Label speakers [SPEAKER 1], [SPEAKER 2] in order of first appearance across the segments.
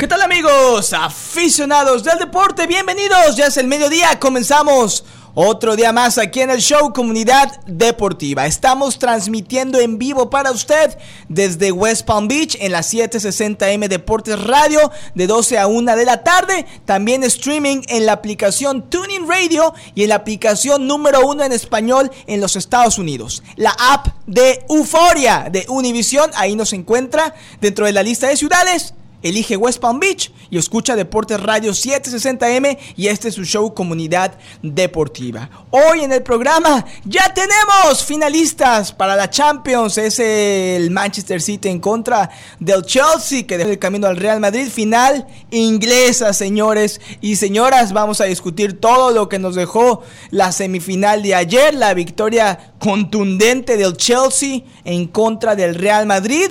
[SPEAKER 1] ¿Qué tal amigos? Aficionados del deporte, bienvenidos. Ya es el mediodía, comenzamos otro día más aquí en el show Comunidad Deportiva. Estamos transmitiendo en vivo para usted desde West Palm Beach en la 760M Deportes Radio de 12 a 1 de la tarde. También streaming en la aplicación Tuning Radio y en la aplicación número uno en español en los Estados Unidos. La app de Euforia de Univision, ahí nos encuentra dentro de la lista de ciudades Elige West Palm Beach y escucha Deportes Radio 760M y este es su show Comunidad Deportiva. Hoy en el programa ya tenemos finalistas para la Champions. Es el Manchester City en contra del Chelsea que dejó el camino al Real Madrid. Final inglesa, señores y señoras. Vamos a discutir todo lo que nos dejó la semifinal de ayer. La victoria contundente del Chelsea en contra del Real Madrid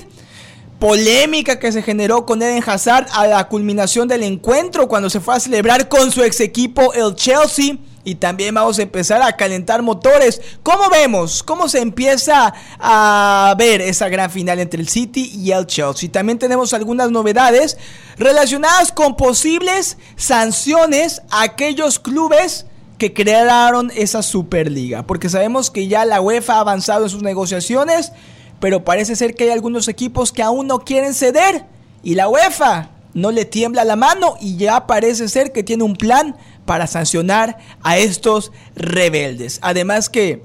[SPEAKER 1] polémica que se generó con Eden Hazard a la culminación del encuentro cuando se fue a celebrar con su ex equipo el Chelsea. Y también vamos a empezar a calentar motores. ¿Cómo vemos? ¿Cómo se empieza a ver esa gran final entre el City y el Chelsea? También tenemos algunas novedades relacionadas con posibles sanciones a aquellos clubes que crearon esa Superliga. Porque sabemos que ya la UEFA ha avanzado en sus negociaciones pero parece ser que hay algunos equipos que aún no quieren ceder y la UEFA no le tiembla la mano y ya parece ser que tiene un plan para sancionar a estos rebeldes. Además que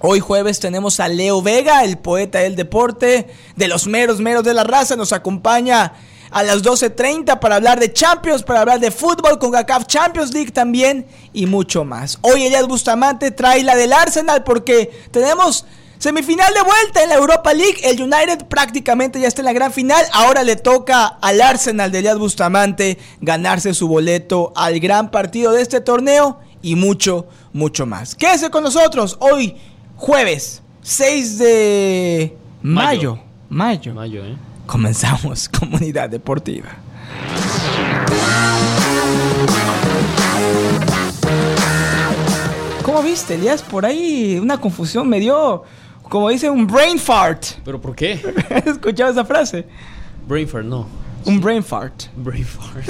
[SPEAKER 1] hoy jueves tenemos a Leo Vega, el poeta del deporte, de los meros meros de la raza, nos acompaña a las 12.30 para hablar de Champions, para hablar de fútbol con GACAF Champions League también y mucho más. Hoy Elias Bustamante trae la del Arsenal porque tenemos Semifinal de vuelta en la Europa League. El United prácticamente ya está en la gran final. Ahora le toca al Arsenal de Elias Bustamante ganarse su boleto al gran partido de este torneo y mucho, mucho más. Quédese con nosotros hoy, jueves 6 de mayo. Mayo. Mayo, ¿eh? Comenzamos Comunidad Deportiva. ¿Cómo viste, Elías? Por ahí una confusión me dio como dice un brain fart.
[SPEAKER 2] ¿Pero por qué?
[SPEAKER 1] ¿Has escuchado esa frase?
[SPEAKER 2] Brain fart, no.
[SPEAKER 1] Un brain fart.
[SPEAKER 2] Brain fart.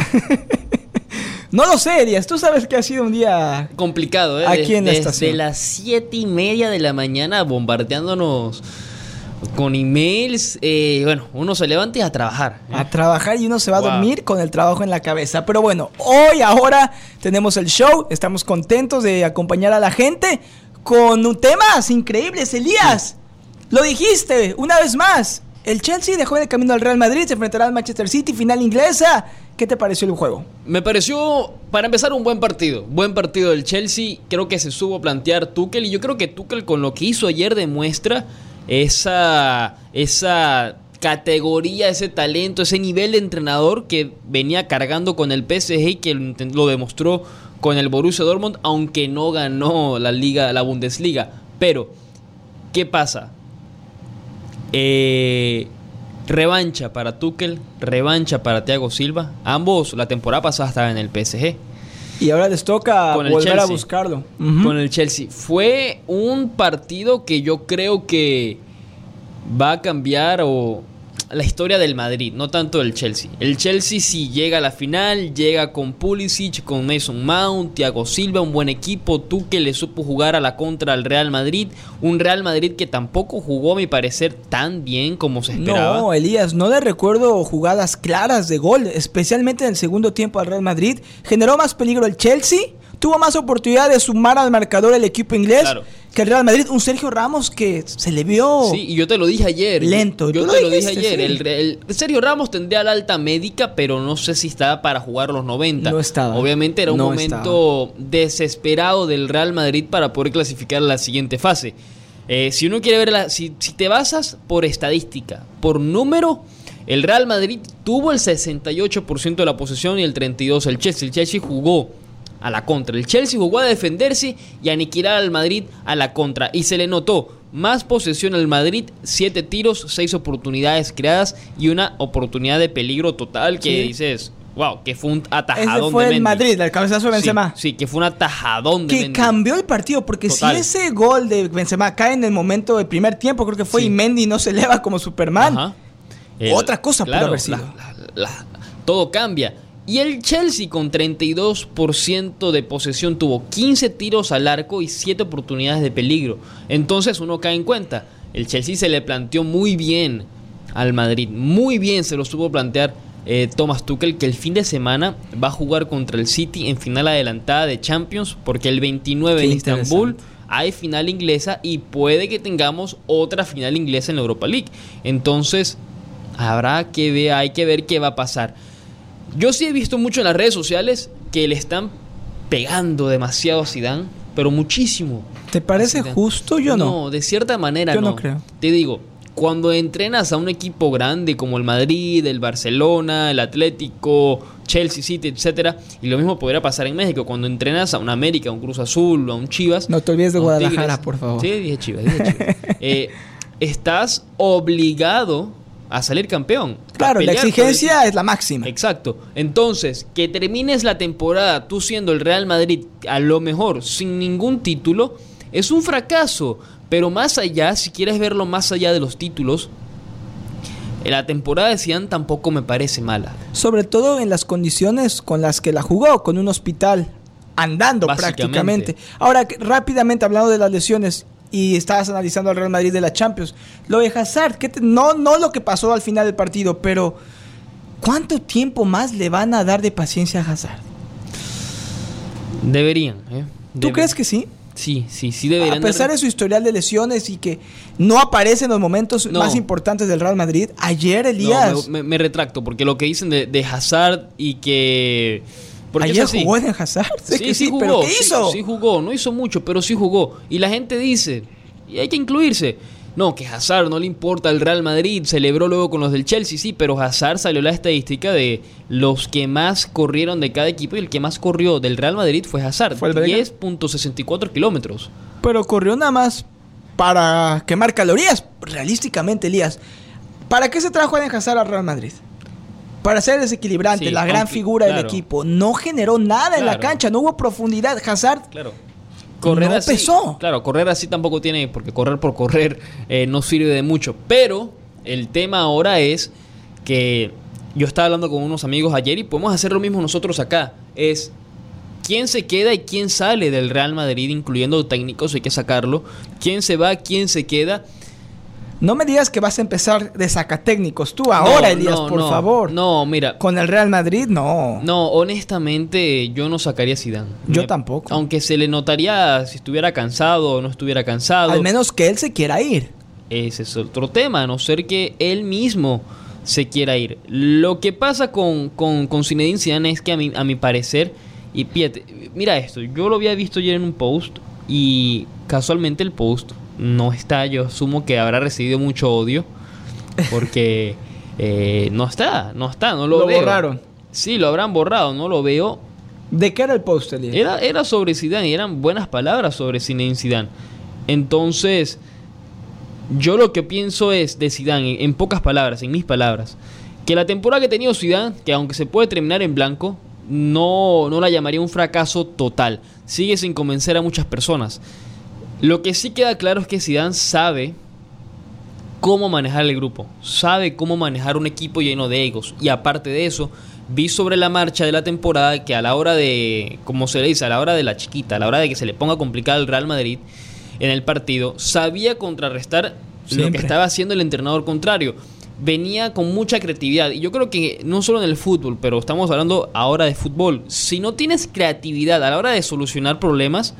[SPEAKER 1] no lo sé, Díaz. Tú sabes que ha sido un día...
[SPEAKER 2] Complicado, ¿eh?
[SPEAKER 1] Aquí en la
[SPEAKER 2] Desde las siete y media de la mañana bombardeándonos con emails. Eh, bueno, uno se levanta a trabajar.
[SPEAKER 1] ¿eh? A trabajar y uno se va a dormir con el trabajo en la cabeza. Pero bueno, hoy, ahora tenemos el show. Estamos contentos de acompañar a la gente con temas increíbles, Elías. Lo dijiste una vez más. El Chelsea dejó el camino al Real Madrid, se enfrentará al Manchester City, final inglesa. ¿Qué te pareció el juego?
[SPEAKER 2] Me pareció, para empezar, un buen partido. Buen partido del Chelsea. Creo que se supo plantear Tuchel y yo creo que Tuchel con lo que hizo ayer demuestra esa, esa categoría, ese talento, ese nivel de entrenador que venía cargando con el PSG y que lo demostró con el Borussia Dortmund, aunque no ganó la liga, la Bundesliga. Pero, ¿qué pasa? Eh, revancha para Tuchel, revancha para Thiago Silva. Ambos la temporada pasada estaban en el PSG.
[SPEAKER 1] Y ahora les toca volver a buscarlo.
[SPEAKER 2] Con el Chelsea. Fue un partido que yo creo que va a cambiar o la historia del Madrid, no tanto del Chelsea. El Chelsea si llega a la final, llega con Pulisic, con Mason Mount, Thiago Silva, un buen equipo, tú que le supo jugar a la contra al Real Madrid, un Real Madrid que tampoco jugó a mi parecer tan bien como se esperaba.
[SPEAKER 1] No, Elías, no le recuerdo jugadas claras de gol, especialmente en el segundo tiempo al Real Madrid. Generó más peligro el Chelsea, tuvo más oportunidad de sumar al marcador el equipo inglés. Claro que el Real Madrid, un Sergio Ramos que se le vio.
[SPEAKER 2] Sí, y yo te lo dije ayer.
[SPEAKER 1] Lento.
[SPEAKER 2] Yo, te lo, dije ayer. El, Sergio Ramos tendría la alta médica, pero no sé si estaba para jugar los 90.
[SPEAKER 1] No estaba.
[SPEAKER 2] Obviamente era un momento desesperado del Real Madrid para poder clasificar a la siguiente fase. Eh, si uno quiere ver, la, si, si te basas por estadística, por número. El Real Madrid tuvo el 68% de la posesión y el 32% el Chelsea. El Chelsea jugó a la contra. El Chelsea jugó a defenderse y aniquilar al Madrid a la contra. Y se le notó. más posesión al Madrid, 7 tiros, 6 oportunidades creadas y una oportunidad de peligro total que
[SPEAKER 1] Sí.
[SPEAKER 2] dices, wow, que fue un
[SPEAKER 1] Ese
[SPEAKER 2] atajadón
[SPEAKER 1] fue
[SPEAKER 2] de
[SPEAKER 1] el. Madrid, el cabezazo de Benzema.
[SPEAKER 2] Sí, que fue un atajadón de
[SPEAKER 1] que
[SPEAKER 2] Mendy.
[SPEAKER 1] cambió el partido, porque
[SPEAKER 2] Total.
[SPEAKER 1] si ese gol de Benzema cae en el momento del primer tiempo, creo que fue,
[SPEAKER 2] Sí.
[SPEAKER 1] y Mendy no se eleva como Superman.
[SPEAKER 2] Ajá.
[SPEAKER 1] Otra cosa pudo haber sido.
[SPEAKER 2] la- la- la- todo cambia. Y el Chelsea con 32% de posesión tuvo 15 tiros al arco y 7 oportunidades de peligro. Entonces uno cae en cuenta, el Chelsea se le planteó muy bien al Madrid, muy bien se lo supo plantear eh, Thomas Tuchel que el fin de semana va a jugar contra el City en final adelantada de Champions porque el 29
[SPEAKER 1] Qué
[SPEAKER 2] en Estambul hay final inglesa y puede que tengamos otra final inglesa en la Europa League. Entonces, habrá que ver, hay que ver qué va a pasar. Yo sí he visto mucho en las redes sociales que le están pegando demasiado a Zidane, pero muchísimo.
[SPEAKER 1] ¿Te parece justo? Yo no.
[SPEAKER 2] de cierta manera
[SPEAKER 1] Yo
[SPEAKER 2] no.
[SPEAKER 1] no creo.
[SPEAKER 2] Te digo, cuando entrenas a un equipo grande como el Madrid, el Barcelona, el Atlético, Chelsea City, etcétera, y lo mismo podría pasar en México cuando entrenas a un América, a un Cruz Azul, a un Chivas.
[SPEAKER 1] No te olvides de Guadalajara, por favor.
[SPEAKER 2] Sí, dije Chivas, dije Chivas. Eh, estás obligado a salir campeón.
[SPEAKER 1] Claro, la
[SPEAKER 2] el
[SPEAKER 1] exigencia es la máxima.
[SPEAKER 2] Exacto. Entonces, que termines la temporada tú siendo el Real Madrid a lo mejor sin ningún título es un fracaso. Pero más allá, si quieres verlo más allá de los títulos, la temporada de Zidane tampoco me parece mala.
[SPEAKER 1] Sobre todo en las condiciones con las que la jugó, con un hospital andando prácticamente. Ahora, rápidamente hablando de las lesiones, y estabas analizando al Real Madrid de la Champions, lo de Hazard, ¿qué te- no, no lo que pasó al final del partido, pero ¿cuánto tiempo más le van a dar de paciencia a Hazard?
[SPEAKER 2] Deberían. ¿eh?
[SPEAKER 1] ¿Tú
[SPEAKER 2] Debe-
[SPEAKER 1] crees que sí?
[SPEAKER 2] Sí, sí, sí deberían.
[SPEAKER 1] A pesar
[SPEAKER 2] dar-
[SPEAKER 1] de su historial de lesiones y que no aparece en los momentos
[SPEAKER 2] No.
[SPEAKER 1] más importantes del Real Madrid, ayer
[SPEAKER 2] No,
[SPEAKER 1] Elías,
[SPEAKER 2] me, me- me retracto, porque lo que dicen de, de Hazard y que... Porque es
[SPEAKER 1] ayer
[SPEAKER 2] así.
[SPEAKER 1] jugó en Hazard,
[SPEAKER 2] Sí, sí
[SPEAKER 1] sí,
[SPEAKER 2] jugó.
[SPEAKER 1] pero ¿qué
[SPEAKER 2] sí-
[SPEAKER 1] hizo?
[SPEAKER 2] Sí, jugó, no hizo mucho, pero sí jugó. Y la gente dice, y hay que incluirse. No, que Hazard no le importa al Real Madrid, celebró luego con los del Chelsea, sí, pero Hazard salió la estadística de los que más corrieron de cada equipo y el que más corrió del Real Madrid fue Hazard,
[SPEAKER 1] ¿Fue el belga?
[SPEAKER 2] 10.64 kilómetros.
[SPEAKER 1] Pero corrió nada más para quemar calorías. Realísticamente, Elías. ¿Para qué se trajo a Hazard al Real Madrid? Para ser desequilibrante,
[SPEAKER 2] Sí,
[SPEAKER 1] la gran figura del equipo. No generó nada en la cancha, no hubo profundidad. Hazard
[SPEAKER 2] Claro.
[SPEAKER 1] No
[SPEAKER 2] así,
[SPEAKER 1] pesó.
[SPEAKER 2] Claro, correr así tampoco tiene, porque correr por correr eh, no sirve de mucho. Pero el tema ahora es que yo estaba hablando con unos amigos ayer y podemos hacer lo mismo nosotros acá. Es quién se queda y quién sale del Real Madrid, incluyendo técnicos, hay que sacarlo. Quién se va, quién se queda.
[SPEAKER 1] No me digas que vas a empezar de sacatécnicos tú ahora,
[SPEAKER 2] No,
[SPEAKER 1] Elías,
[SPEAKER 2] no,
[SPEAKER 1] por
[SPEAKER 2] no,
[SPEAKER 1] favor.
[SPEAKER 2] No, mira.
[SPEAKER 1] Con el Real Madrid, no.
[SPEAKER 2] No, honestamente yo no sacaría a Zidane.
[SPEAKER 1] Yo
[SPEAKER 2] Me-
[SPEAKER 1] tampoco.
[SPEAKER 2] Aunque se le notaría si estuviera cansado o no estuviera cansado.
[SPEAKER 1] Al menos que él se quiera ir.
[SPEAKER 2] Ese es otro tema, a no ser que él mismo se quiera ir. Lo que pasa con, con, con Zinedine Zidane es que a mi, a mi parecer, y fíjate, mira esto, yo lo había visto ayer en un post y casualmente el post no está, yo asumo que habrá recibido mucho odio porque eh, no está, no está, no lo,
[SPEAKER 1] Lo
[SPEAKER 2] veo.
[SPEAKER 1] borraron.
[SPEAKER 2] Sí, lo habrán borrado, no lo veo.
[SPEAKER 1] ¿De qué era el post, Elías?
[SPEAKER 2] Era, era sobre Zidane y eran buenas palabras sobre Zinedine Zidane. Entonces, yo lo que pienso es de Zidane, en, en pocas palabras, en mis palabras, que la temporada que ha tenido Zidane, que aunque se puede terminar en blanco, no, no la llamaría un fracaso total. Sigue sin convencer a muchas personas. Lo que sí queda claro es que Zidane sabe cómo manejar el grupo, sabe cómo manejar un equipo lleno de egos. Y aparte de eso, vi sobre la marcha de la temporada que a la hora de, como se le dice, a la hora de la chiquita, a la hora de que se le ponga complicado el Real Madrid en el partido, sabía contrarrestar lo que estaba haciendo el entrenador contrario. Venía con mucha creatividad. Y yo creo que no solo en el fútbol, pero estamos hablando ahora de fútbol. Si no tienes creatividad a la hora de solucionar problemas,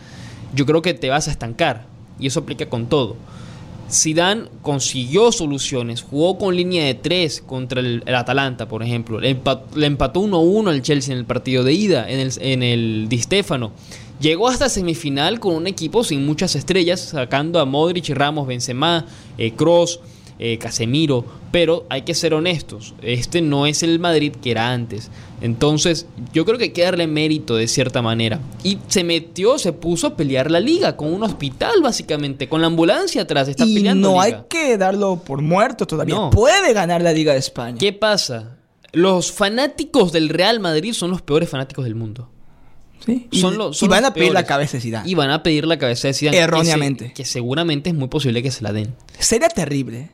[SPEAKER 2] yo creo que te vas a estancar. Y eso aplica con todo. Zidane consiguió soluciones, jugó con línea de 3 contra el, Atalanta, por ejemplo. Le, le empató 1-1 al Chelsea en el partido de ida, en el, en Di Stéfano. Llegó hasta semifinal con un equipo sin muchas estrellas, sacando a Modric, Ramos, Benzema, Cross, eh, Casemiro, pero hay que ser honestos, este no es el Madrid que era antes. Entonces, yo creo que hay que darle mérito de cierta manera. Y se metió, se puso a pelear la liga con un hospital, básicamente, con la ambulancia atrás. Está
[SPEAKER 1] y
[SPEAKER 2] peleando.
[SPEAKER 1] no
[SPEAKER 2] liga.
[SPEAKER 1] hay que darlo por muerto todavía.
[SPEAKER 2] No.
[SPEAKER 1] Puede ganar la Liga de España.
[SPEAKER 2] ¿Qué pasa? Los fanáticos del Real Madrid son los peores fanáticos del mundo.
[SPEAKER 1] Sí. Y,
[SPEAKER 2] Son los- son
[SPEAKER 1] y van
[SPEAKER 2] los
[SPEAKER 1] a pedir la cabeza de Zidane.
[SPEAKER 2] Y van a pedir la cabeza de Zidane. que se-
[SPEAKER 1] Erróneamente.
[SPEAKER 2] Que, seguramente es muy posible que se la den.
[SPEAKER 1] Sería terrible.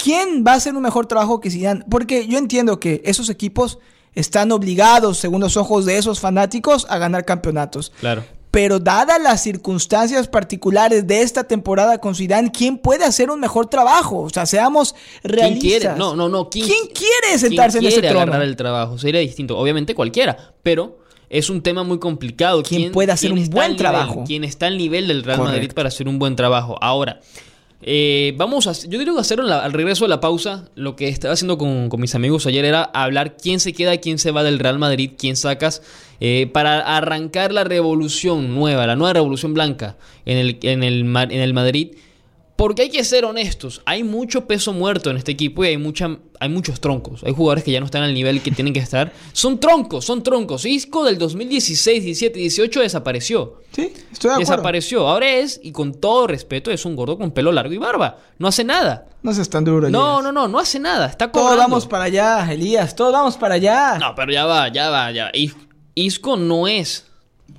[SPEAKER 1] ¿Quién va a hacer un mejor trabajo que Zidane? Porque yo entiendo que esos equipos están obligados, según los ojos de esos fanáticos, a ganar campeonatos.
[SPEAKER 2] Claro.
[SPEAKER 1] Pero dadas las circunstancias particulares de esta temporada con Zidane, ¿quién puede hacer un mejor trabajo? O sea, seamos
[SPEAKER 2] ¿Quién
[SPEAKER 1] realistas.
[SPEAKER 2] quiere? No, no, no. ¿Quién,
[SPEAKER 1] quiere sentarse
[SPEAKER 2] quién
[SPEAKER 1] en ese
[SPEAKER 2] quiere
[SPEAKER 1] trono?
[SPEAKER 2] agarrar el trabajo? Sería distinto. Obviamente cualquiera, pero es un tema muy complicado.
[SPEAKER 1] ¿Quién puede hacer un buen
[SPEAKER 2] nivel?
[SPEAKER 1] trabajo?
[SPEAKER 2] ¿Quién está al nivel del Real Madrid para hacer un buen trabajo? Ahora, eh, vamos a... Yo digo que al regreso de la pausa, lo que estaba haciendo con, con mis amigos ayer era hablar quién se queda, quién se va del Real Madrid, quién sacas, eh, para arrancar la revolución nueva, la nueva revolución blanca en el, en el, en el Madrid. Porque hay que ser honestos, hay mucho peso muerto en este equipo y hay, mucha, hay muchos troncos. Hay jugadores que ya no están al nivel que tienen que estar. Son troncos, son troncos. Isco del 2016, 17, 18 desapareció.
[SPEAKER 1] Sí, estoy de acuerdo.
[SPEAKER 2] Desapareció. Ahora es, y con todo respeto, es un gordo con pelo largo y barba. No hace nada.
[SPEAKER 1] No seas tan duro.
[SPEAKER 2] No,
[SPEAKER 1] Elías.
[SPEAKER 2] no, no, no hace nada. Está
[SPEAKER 1] Todos
[SPEAKER 2] cobrando.
[SPEAKER 1] vamos para allá, Elías. Todos vamos para allá.
[SPEAKER 2] No, pero ya va, ya va, ya. Is- Isco no es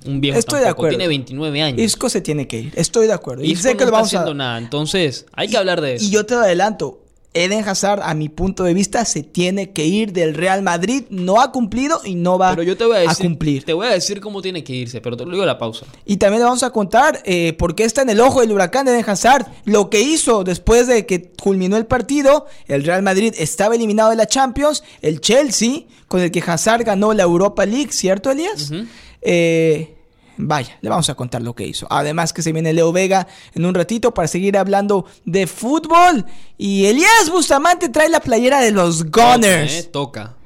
[SPEAKER 2] un viejo
[SPEAKER 1] Estoy de
[SPEAKER 2] tampoco,
[SPEAKER 1] acuerdo.
[SPEAKER 2] Tiene 29 años.
[SPEAKER 1] Isco se tiene que ir. Estoy de acuerdo. Y sé
[SPEAKER 2] no
[SPEAKER 1] que lo
[SPEAKER 2] está
[SPEAKER 1] vamos
[SPEAKER 2] haciendo
[SPEAKER 1] a.
[SPEAKER 2] nada. Entonces, hay que hablar de eso.
[SPEAKER 1] Y yo te lo adelanto. Eden Hazard, a mi punto de vista, se tiene que ir del Real Madrid. No ha cumplido y no va
[SPEAKER 2] Pero yo te voy a decir,
[SPEAKER 1] cumplir.
[SPEAKER 2] te voy a decir cómo tiene que irse, pero te lo digo a la pausa.
[SPEAKER 1] Y también le vamos a contar eh, por qué está en el ojo del huracán de Eden Hazard. Lo que hizo después de que culminó el partido. El Real Madrid estaba eliminado de la Champions. El Chelsea, con el que Hazard ganó la Europa League, ¿cierto, Elías?
[SPEAKER 2] Ujú.
[SPEAKER 1] Eh, vaya, le vamos a contar lo que hizo. Además que se viene Leo Vega en un ratito para seguir hablando de fútbol. Y Elías Bustamante trae la playera de los Gunners.
[SPEAKER 2] Toca, ¿eh? Toca.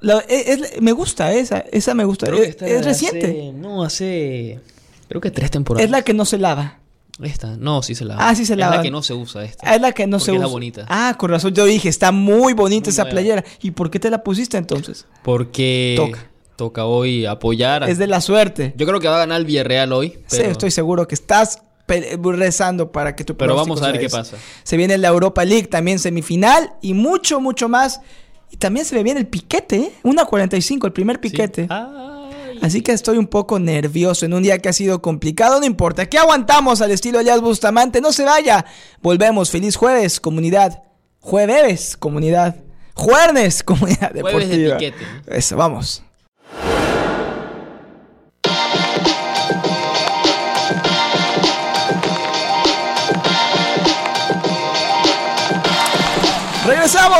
[SPEAKER 1] Lo- es- es- me gusta esa, esa me gusta.
[SPEAKER 2] Creo que
[SPEAKER 1] Es,
[SPEAKER 2] hace-
[SPEAKER 1] reciente.
[SPEAKER 2] no, hace. Creo que tres temporadas.
[SPEAKER 1] Es la que no se lava.
[SPEAKER 2] Esta, no, sí se lava.
[SPEAKER 1] Ah, sí se lava.
[SPEAKER 2] Es la que no se usa esta.
[SPEAKER 1] Ah, Es la que no se
[SPEAKER 2] Porque es
[SPEAKER 1] usa.
[SPEAKER 2] la bonita.
[SPEAKER 1] Ah, con razón yo dije, está muy bonita
[SPEAKER 2] Muy
[SPEAKER 1] esa
[SPEAKER 2] nueva.
[SPEAKER 1] playera. ¿Y por qué te la pusiste entonces?
[SPEAKER 2] Porque
[SPEAKER 1] Toca.
[SPEAKER 2] Toca hoy apoyar. a-
[SPEAKER 1] Es de la suerte.
[SPEAKER 2] Yo creo que va a ganar el Villarreal hoy.
[SPEAKER 1] Sí, estoy seguro que estás rezando para que tu
[SPEAKER 2] Pero vamos a ver qué pasa.
[SPEAKER 1] Se viene la Europa League, también semifinal y mucho, mucho más. Y también se me viene el piquete, ¿eh? 1.45, el primer piquete. Así que estoy un poco nervioso en un día que ha sido complicado. No importa, aquí aguantamos al estilo Elias Bustamante. No se vaya. Volvemos. Feliz jueves, comunidad. Jueves, comunidad. Jueves, comunidad
[SPEAKER 2] Jueves de
[SPEAKER 1] deportiva.
[SPEAKER 2] piquete.
[SPEAKER 1] Eso, vamos.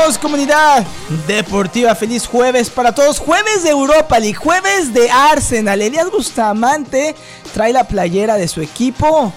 [SPEAKER 1] Comunidad deportiva. Feliz jueves para todos. Jueves de Europa League, jueves de Arsenal. Elias Bustamante trae la playera de su equipo.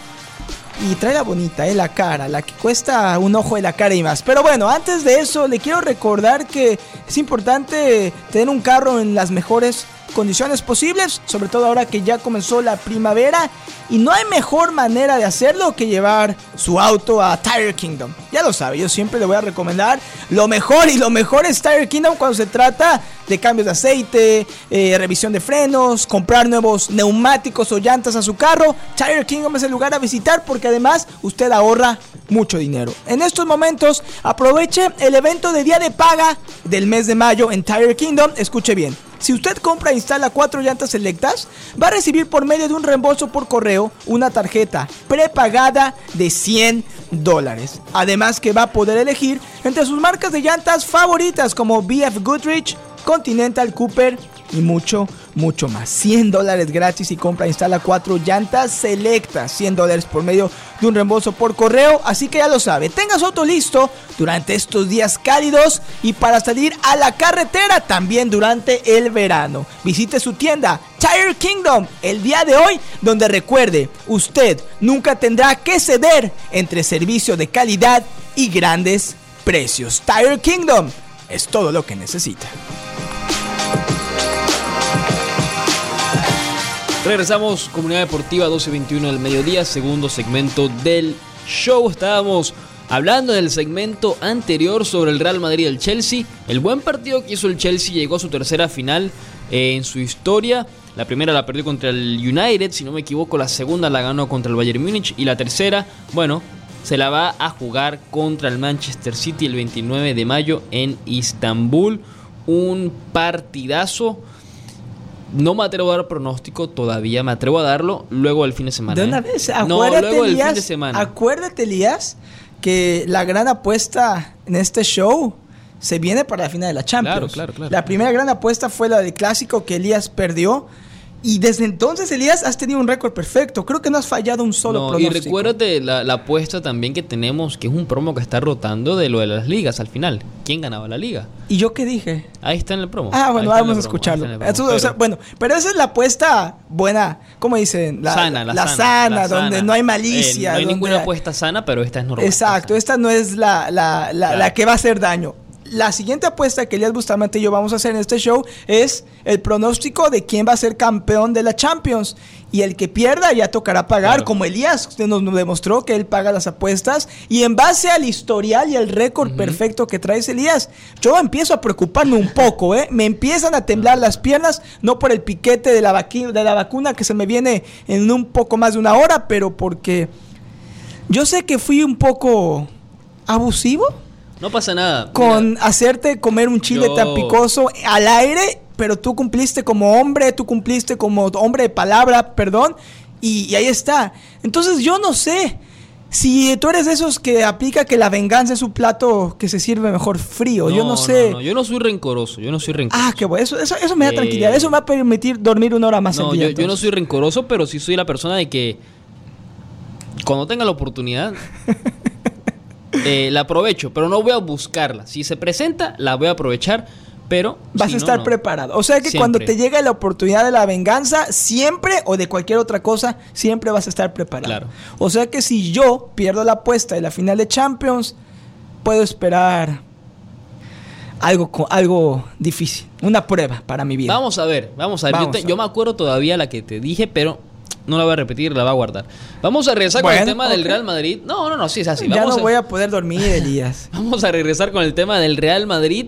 [SPEAKER 1] Y trae la bonita, eh, la cara, la que cuesta un ojo de la cara y más. Pero bueno, antes de eso, le quiero recordar que es importante tener un carro en las mejores condiciones posibles, sobre todo ahora que ya comenzó la primavera. Y no hay mejor manera de hacerlo que llevar su auto a Tire Kingdom. Ya lo sabe, yo siempre le voy a recomendar lo mejor y lo mejor es Tire Kingdom cuando se trata de cambios de aceite, eh, revisión de frenos, comprar nuevos neumáticos o llantas a su carro. Tire Kingdom es el lugar a visitar porque además usted ahorra mucho dinero. En estos momentos aproveche el evento de día de paga del mes de mayo en Tire Kingdom. Escuche bien. Si usted compra e instala cuatro llantas selectas, va a recibir por medio de un reembolso por correo una tarjeta prepagada de 100 dólares. Además que va a poder elegir entre sus marcas de llantas favoritas como BF Goodrich, Continental Cooper y mucho, mucho más. 100 dólares gratis y compra e instala cuatro llantas selectas. 100 dólares por medio de un reembolso por correo. Así que ya lo sabe. Tenga su auto listo durante estos días cálidos y para salir a la carretera también durante el verano. Visite su tienda Tire Kingdom el día de hoy donde recuerde, usted nunca tendrá que ceder entre servicio de calidad y grandes precios. Tire Kingdom es todo lo que necesita.
[SPEAKER 2] Regresamos, Comunidad Deportiva 12.21 del mediodía, segundo segmento del show. Estábamos Hablando del segmento anterior sobre el Real Madrid y el Chelsea, el buen partido que hizo el Chelsea llegó a su tercera final eh, en su historia. La primera la perdió contra el United, si no me equivoco, la segunda la ganó contra el Bayern Múnich y la tercera, bueno, se la va a jugar contra el Manchester City el 29 de mayo en Istambul. Un partidazo. No me atrevo a dar pronóstico todavía, me atrevo a darlo luego del fin de semana.
[SPEAKER 1] De una
[SPEAKER 2] ¿eh?
[SPEAKER 1] vez,
[SPEAKER 2] No, luego del fin
[SPEAKER 1] Elías,
[SPEAKER 2] de semana.
[SPEAKER 1] acuérdate, Elías, que la gran apuesta en este show se viene para la final de la Champions.
[SPEAKER 2] Claro, claro, claro.
[SPEAKER 1] La primera gran apuesta fue la del clásico que Elías perdió. Y desde entonces, Elías, has tenido un récord perfecto. Creo que no has fallado un solo
[SPEAKER 2] No, y
[SPEAKER 1] pronóstico.
[SPEAKER 2] recuérdate la, la apuesta también que tenemos, que es un promo que está rotando de lo de las ligas al final. ¿Quién ganaba la liga?
[SPEAKER 1] ¿Y yo qué dije?
[SPEAKER 2] Ahí está en el promo.
[SPEAKER 1] Ah, bueno, vamos a escucharlo. Eso,
[SPEAKER 2] promo,
[SPEAKER 1] o sea,
[SPEAKER 2] pero-
[SPEAKER 1] bueno, pero esa es la apuesta buena, ¿cómo dicen? La
[SPEAKER 2] sana, la,
[SPEAKER 1] la
[SPEAKER 2] sana,
[SPEAKER 1] sana, donde
[SPEAKER 2] sana.
[SPEAKER 1] no hay
[SPEAKER 2] Eh,
[SPEAKER 1] malicia.
[SPEAKER 2] no hay
[SPEAKER 1] donde
[SPEAKER 2] ninguna apuesta sana, pero esta es normal.
[SPEAKER 1] Exacto, esta no es la, la- la- la que va a hacer daño. La siguiente apuesta que Elías Bustamante y yo vamos a hacer en este show es el pronóstico de quién va a ser campeón de la Champions. Y el que pierda ya tocará pagar,
[SPEAKER 2] Claro.
[SPEAKER 1] como Elías nos demostró que él paga las apuestas. Y en base al historial y el récord perfecto que traes, Elías, yo empiezo a preocuparme un poco, ¿eh? Me empiezan a temblar las piernas, no por el piquete de la, de la vacuna que se me viene en un poco más de una hora, pero porque yo sé que fui un poco abusivo
[SPEAKER 2] No pasa nada.
[SPEAKER 1] con
[SPEAKER 2] Mira,
[SPEAKER 1] hacerte comer un chile
[SPEAKER 2] yo-
[SPEAKER 1] tan picoso al aire, pero tú cumpliste como hombre, tú cumpliste como hombre de palabra, perdón, y, y ahí está. Entonces yo no sé si tú eres de esos que aplica que la venganza es un plato que se sirve mejor frío, yo no sé.
[SPEAKER 2] yo no soy rencoroso, yo no soy rencoroso.
[SPEAKER 1] Ah, qué bueno, eso, eso, eso me da
[SPEAKER 2] Eh,
[SPEAKER 1] tranquilidad, eso me va a permitir dormir una hora más
[SPEAKER 2] No,
[SPEAKER 1] al día.
[SPEAKER 2] yo, yo no soy rencoroso, pero sí soy la persona de que cuando tenga la oportunidad eh, la aprovecho, pero no voy a buscarla. Si se presenta, la voy a aprovechar, pero
[SPEAKER 1] Vas
[SPEAKER 2] si
[SPEAKER 1] a
[SPEAKER 2] no,
[SPEAKER 1] estar
[SPEAKER 2] no.
[SPEAKER 1] preparado. O sea que
[SPEAKER 2] Siempre.
[SPEAKER 1] cuando te llegue la oportunidad de la venganza, siempre o de cualquier otra cosa, siempre vas a estar preparado.
[SPEAKER 2] Claro.
[SPEAKER 1] O sea que si yo pierdo la apuesta de la final de Champions, puedo esperar algo, algo difícil. Una prueba para mi vida.
[SPEAKER 2] Vamos a ver, vamos a ver. Yo, te-
[SPEAKER 1] a
[SPEAKER 2] yo
[SPEAKER 1] ver.
[SPEAKER 2] me acuerdo todavía la que te dije, pero no la voy a repetir, la voy a guardar. Vamos a regresar con el tema del. Real Madrid. No, no, no, sí es así.
[SPEAKER 1] ya no
[SPEAKER 2] a-
[SPEAKER 1] voy a poder dormir, Elías.
[SPEAKER 2] Vamos a regresar con el tema del Real Madrid.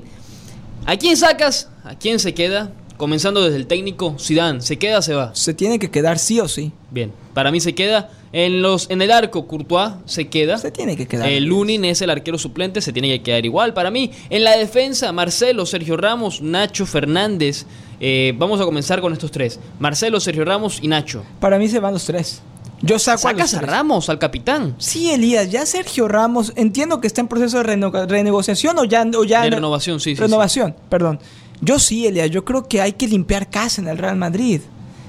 [SPEAKER 2] ¿A quién sacas? ¿A quién se queda? Comenzando desde el técnico, Zidane, ¿se queda o se va?
[SPEAKER 1] Se tiene que quedar sí o sí.
[SPEAKER 2] Bien, para mí se queda. En los en el arco, Courtois se queda.
[SPEAKER 1] Se tiene que quedar.
[SPEAKER 2] El Lunin es el arquero suplente, se tiene que quedar igual. Para mí, en la defensa, Marcelo, Sergio Ramos, Nacho Fernández. Eh, vamos a comenzar con estos tres: Marcelo, Sergio Ramos y Nacho.
[SPEAKER 1] Para mí se van los tres. Yo saco a
[SPEAKER 2] Sacas a
[SPEAKER 1] tres.
[SPEAKER 2] Ramos, al capitán.
[SPEAKER 1] Sí, Elías, ya Sergio Ramos, entiendo que está en proceso de reno- renegociación o ya... O ya
[SPEAKER 2] De renovación, sí, sí,
[SPEAKER 1] Renovación, perdón. Yo sí, Elías, yo creo que hay que limpiar casa en el Real Madrid.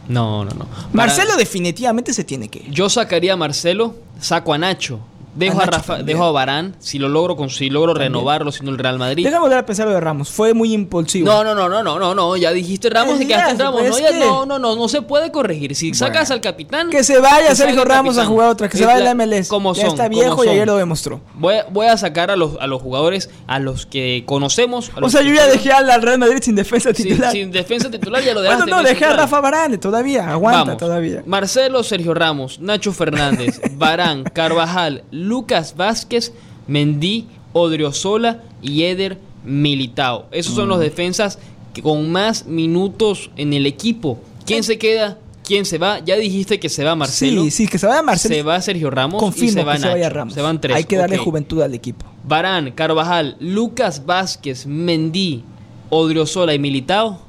[SPEAKER 2] No, no, no. Para-
[SPEAKER 1] Marcelo definitivamente se tiene que ir.
[SPEAKER 2] Yo sacaría a Marcelo, saco a Nacho. Dejo
[SPEAKER 1] A
[SPEAKER 2] Rafa, dejo a Barán, si lo logro, con, si logro
[SPEAKER 1] También.
[SPEAKER 2] renovarlo, siendo el Real Madrid.
[SPEAKER 1] Déjame volver a pensar lo de Ramos, fue muy impulsivo.
[SPEAKER 2] No, no, no, no, no, no, no, ya dijiste Ramos,
[SPEAKER 1] Elías,
[SPEAKER 2] quedaste en Ramos.
[SPEAKER 1] pues
[SPEAKER 2] No, ya-
[SPEAKER 1] que-
[SPEAKER 2] no, no, no, no se puede corregir. Si sacas
[SPEAKER 1] Bueno.
[SPEAKER 2] al capitán.
[SPEAKER 1] Que se vaya
[SPEAKER 2] que
[SPEAKER 1] Sergio Ramos a jugar otra, que se vaya a
[SPEAKER 2] la-
[SPEAKER 1] la MLS.
[SPEAKER 2] Como
[SPEAKER 1] ya
[SPEAKER 2] son,
[SPEAKER 1] está
[SPEAKER 2] como
[SPEAKER 1] viejo y ayer lo demostró.
[SPEAKER 2] Voy, a- voy a sacar a los, a los jugadores a los que conocemos.
[SPEAKER 1] O sea, yo ya dejé al Real Madrid sin defensa titular.
[SPEAKER 2] sin defensa titular ya lo
[SPEAKER 1] bueno,
[SPEAKER 2] dejaste.
[SPEAKER 1] no,
[SPEAKER 2] no
[SPEAKER 1] dejé a. Rafa Varane todavía, aguanta
[SPEAKER 2] Vamos.
[SPEAKER 1] todavía.
[SPEAKER 2] Marcelo, Sergio Ramos, Nacho Fernández, Barán, Carvajal, Lucas Vázquez, Mendy, Odriozola y Eder Militao. Esos son los
[SPEAKER 1] Mm.
[SPEAKER 2] defensas que con más minutos en el equipo. ¿Quién se queda? ¿Quién se va? Ya dijiste que se va Marcelo.
[SPEAKER 1] Sí, sí, que se vaya Marcelo.
[SPEAKER 2] Se va Sergio Ramos
[SPEAKER 1] Confirmo
[SPEAKER 2] y se va
[SPEAKER 1] que se
[SPEAKER 2] Nacho.
[SPEAKER 1] vaya Ramos.
[SPEAKER 2] Se van tres.
[SPEAKER 1] Hay que darle juventud al equipo.
[SPEAKER 2] Barán, Carvajal, Lucas Vázquez, Mendy, Odriozola y Militao.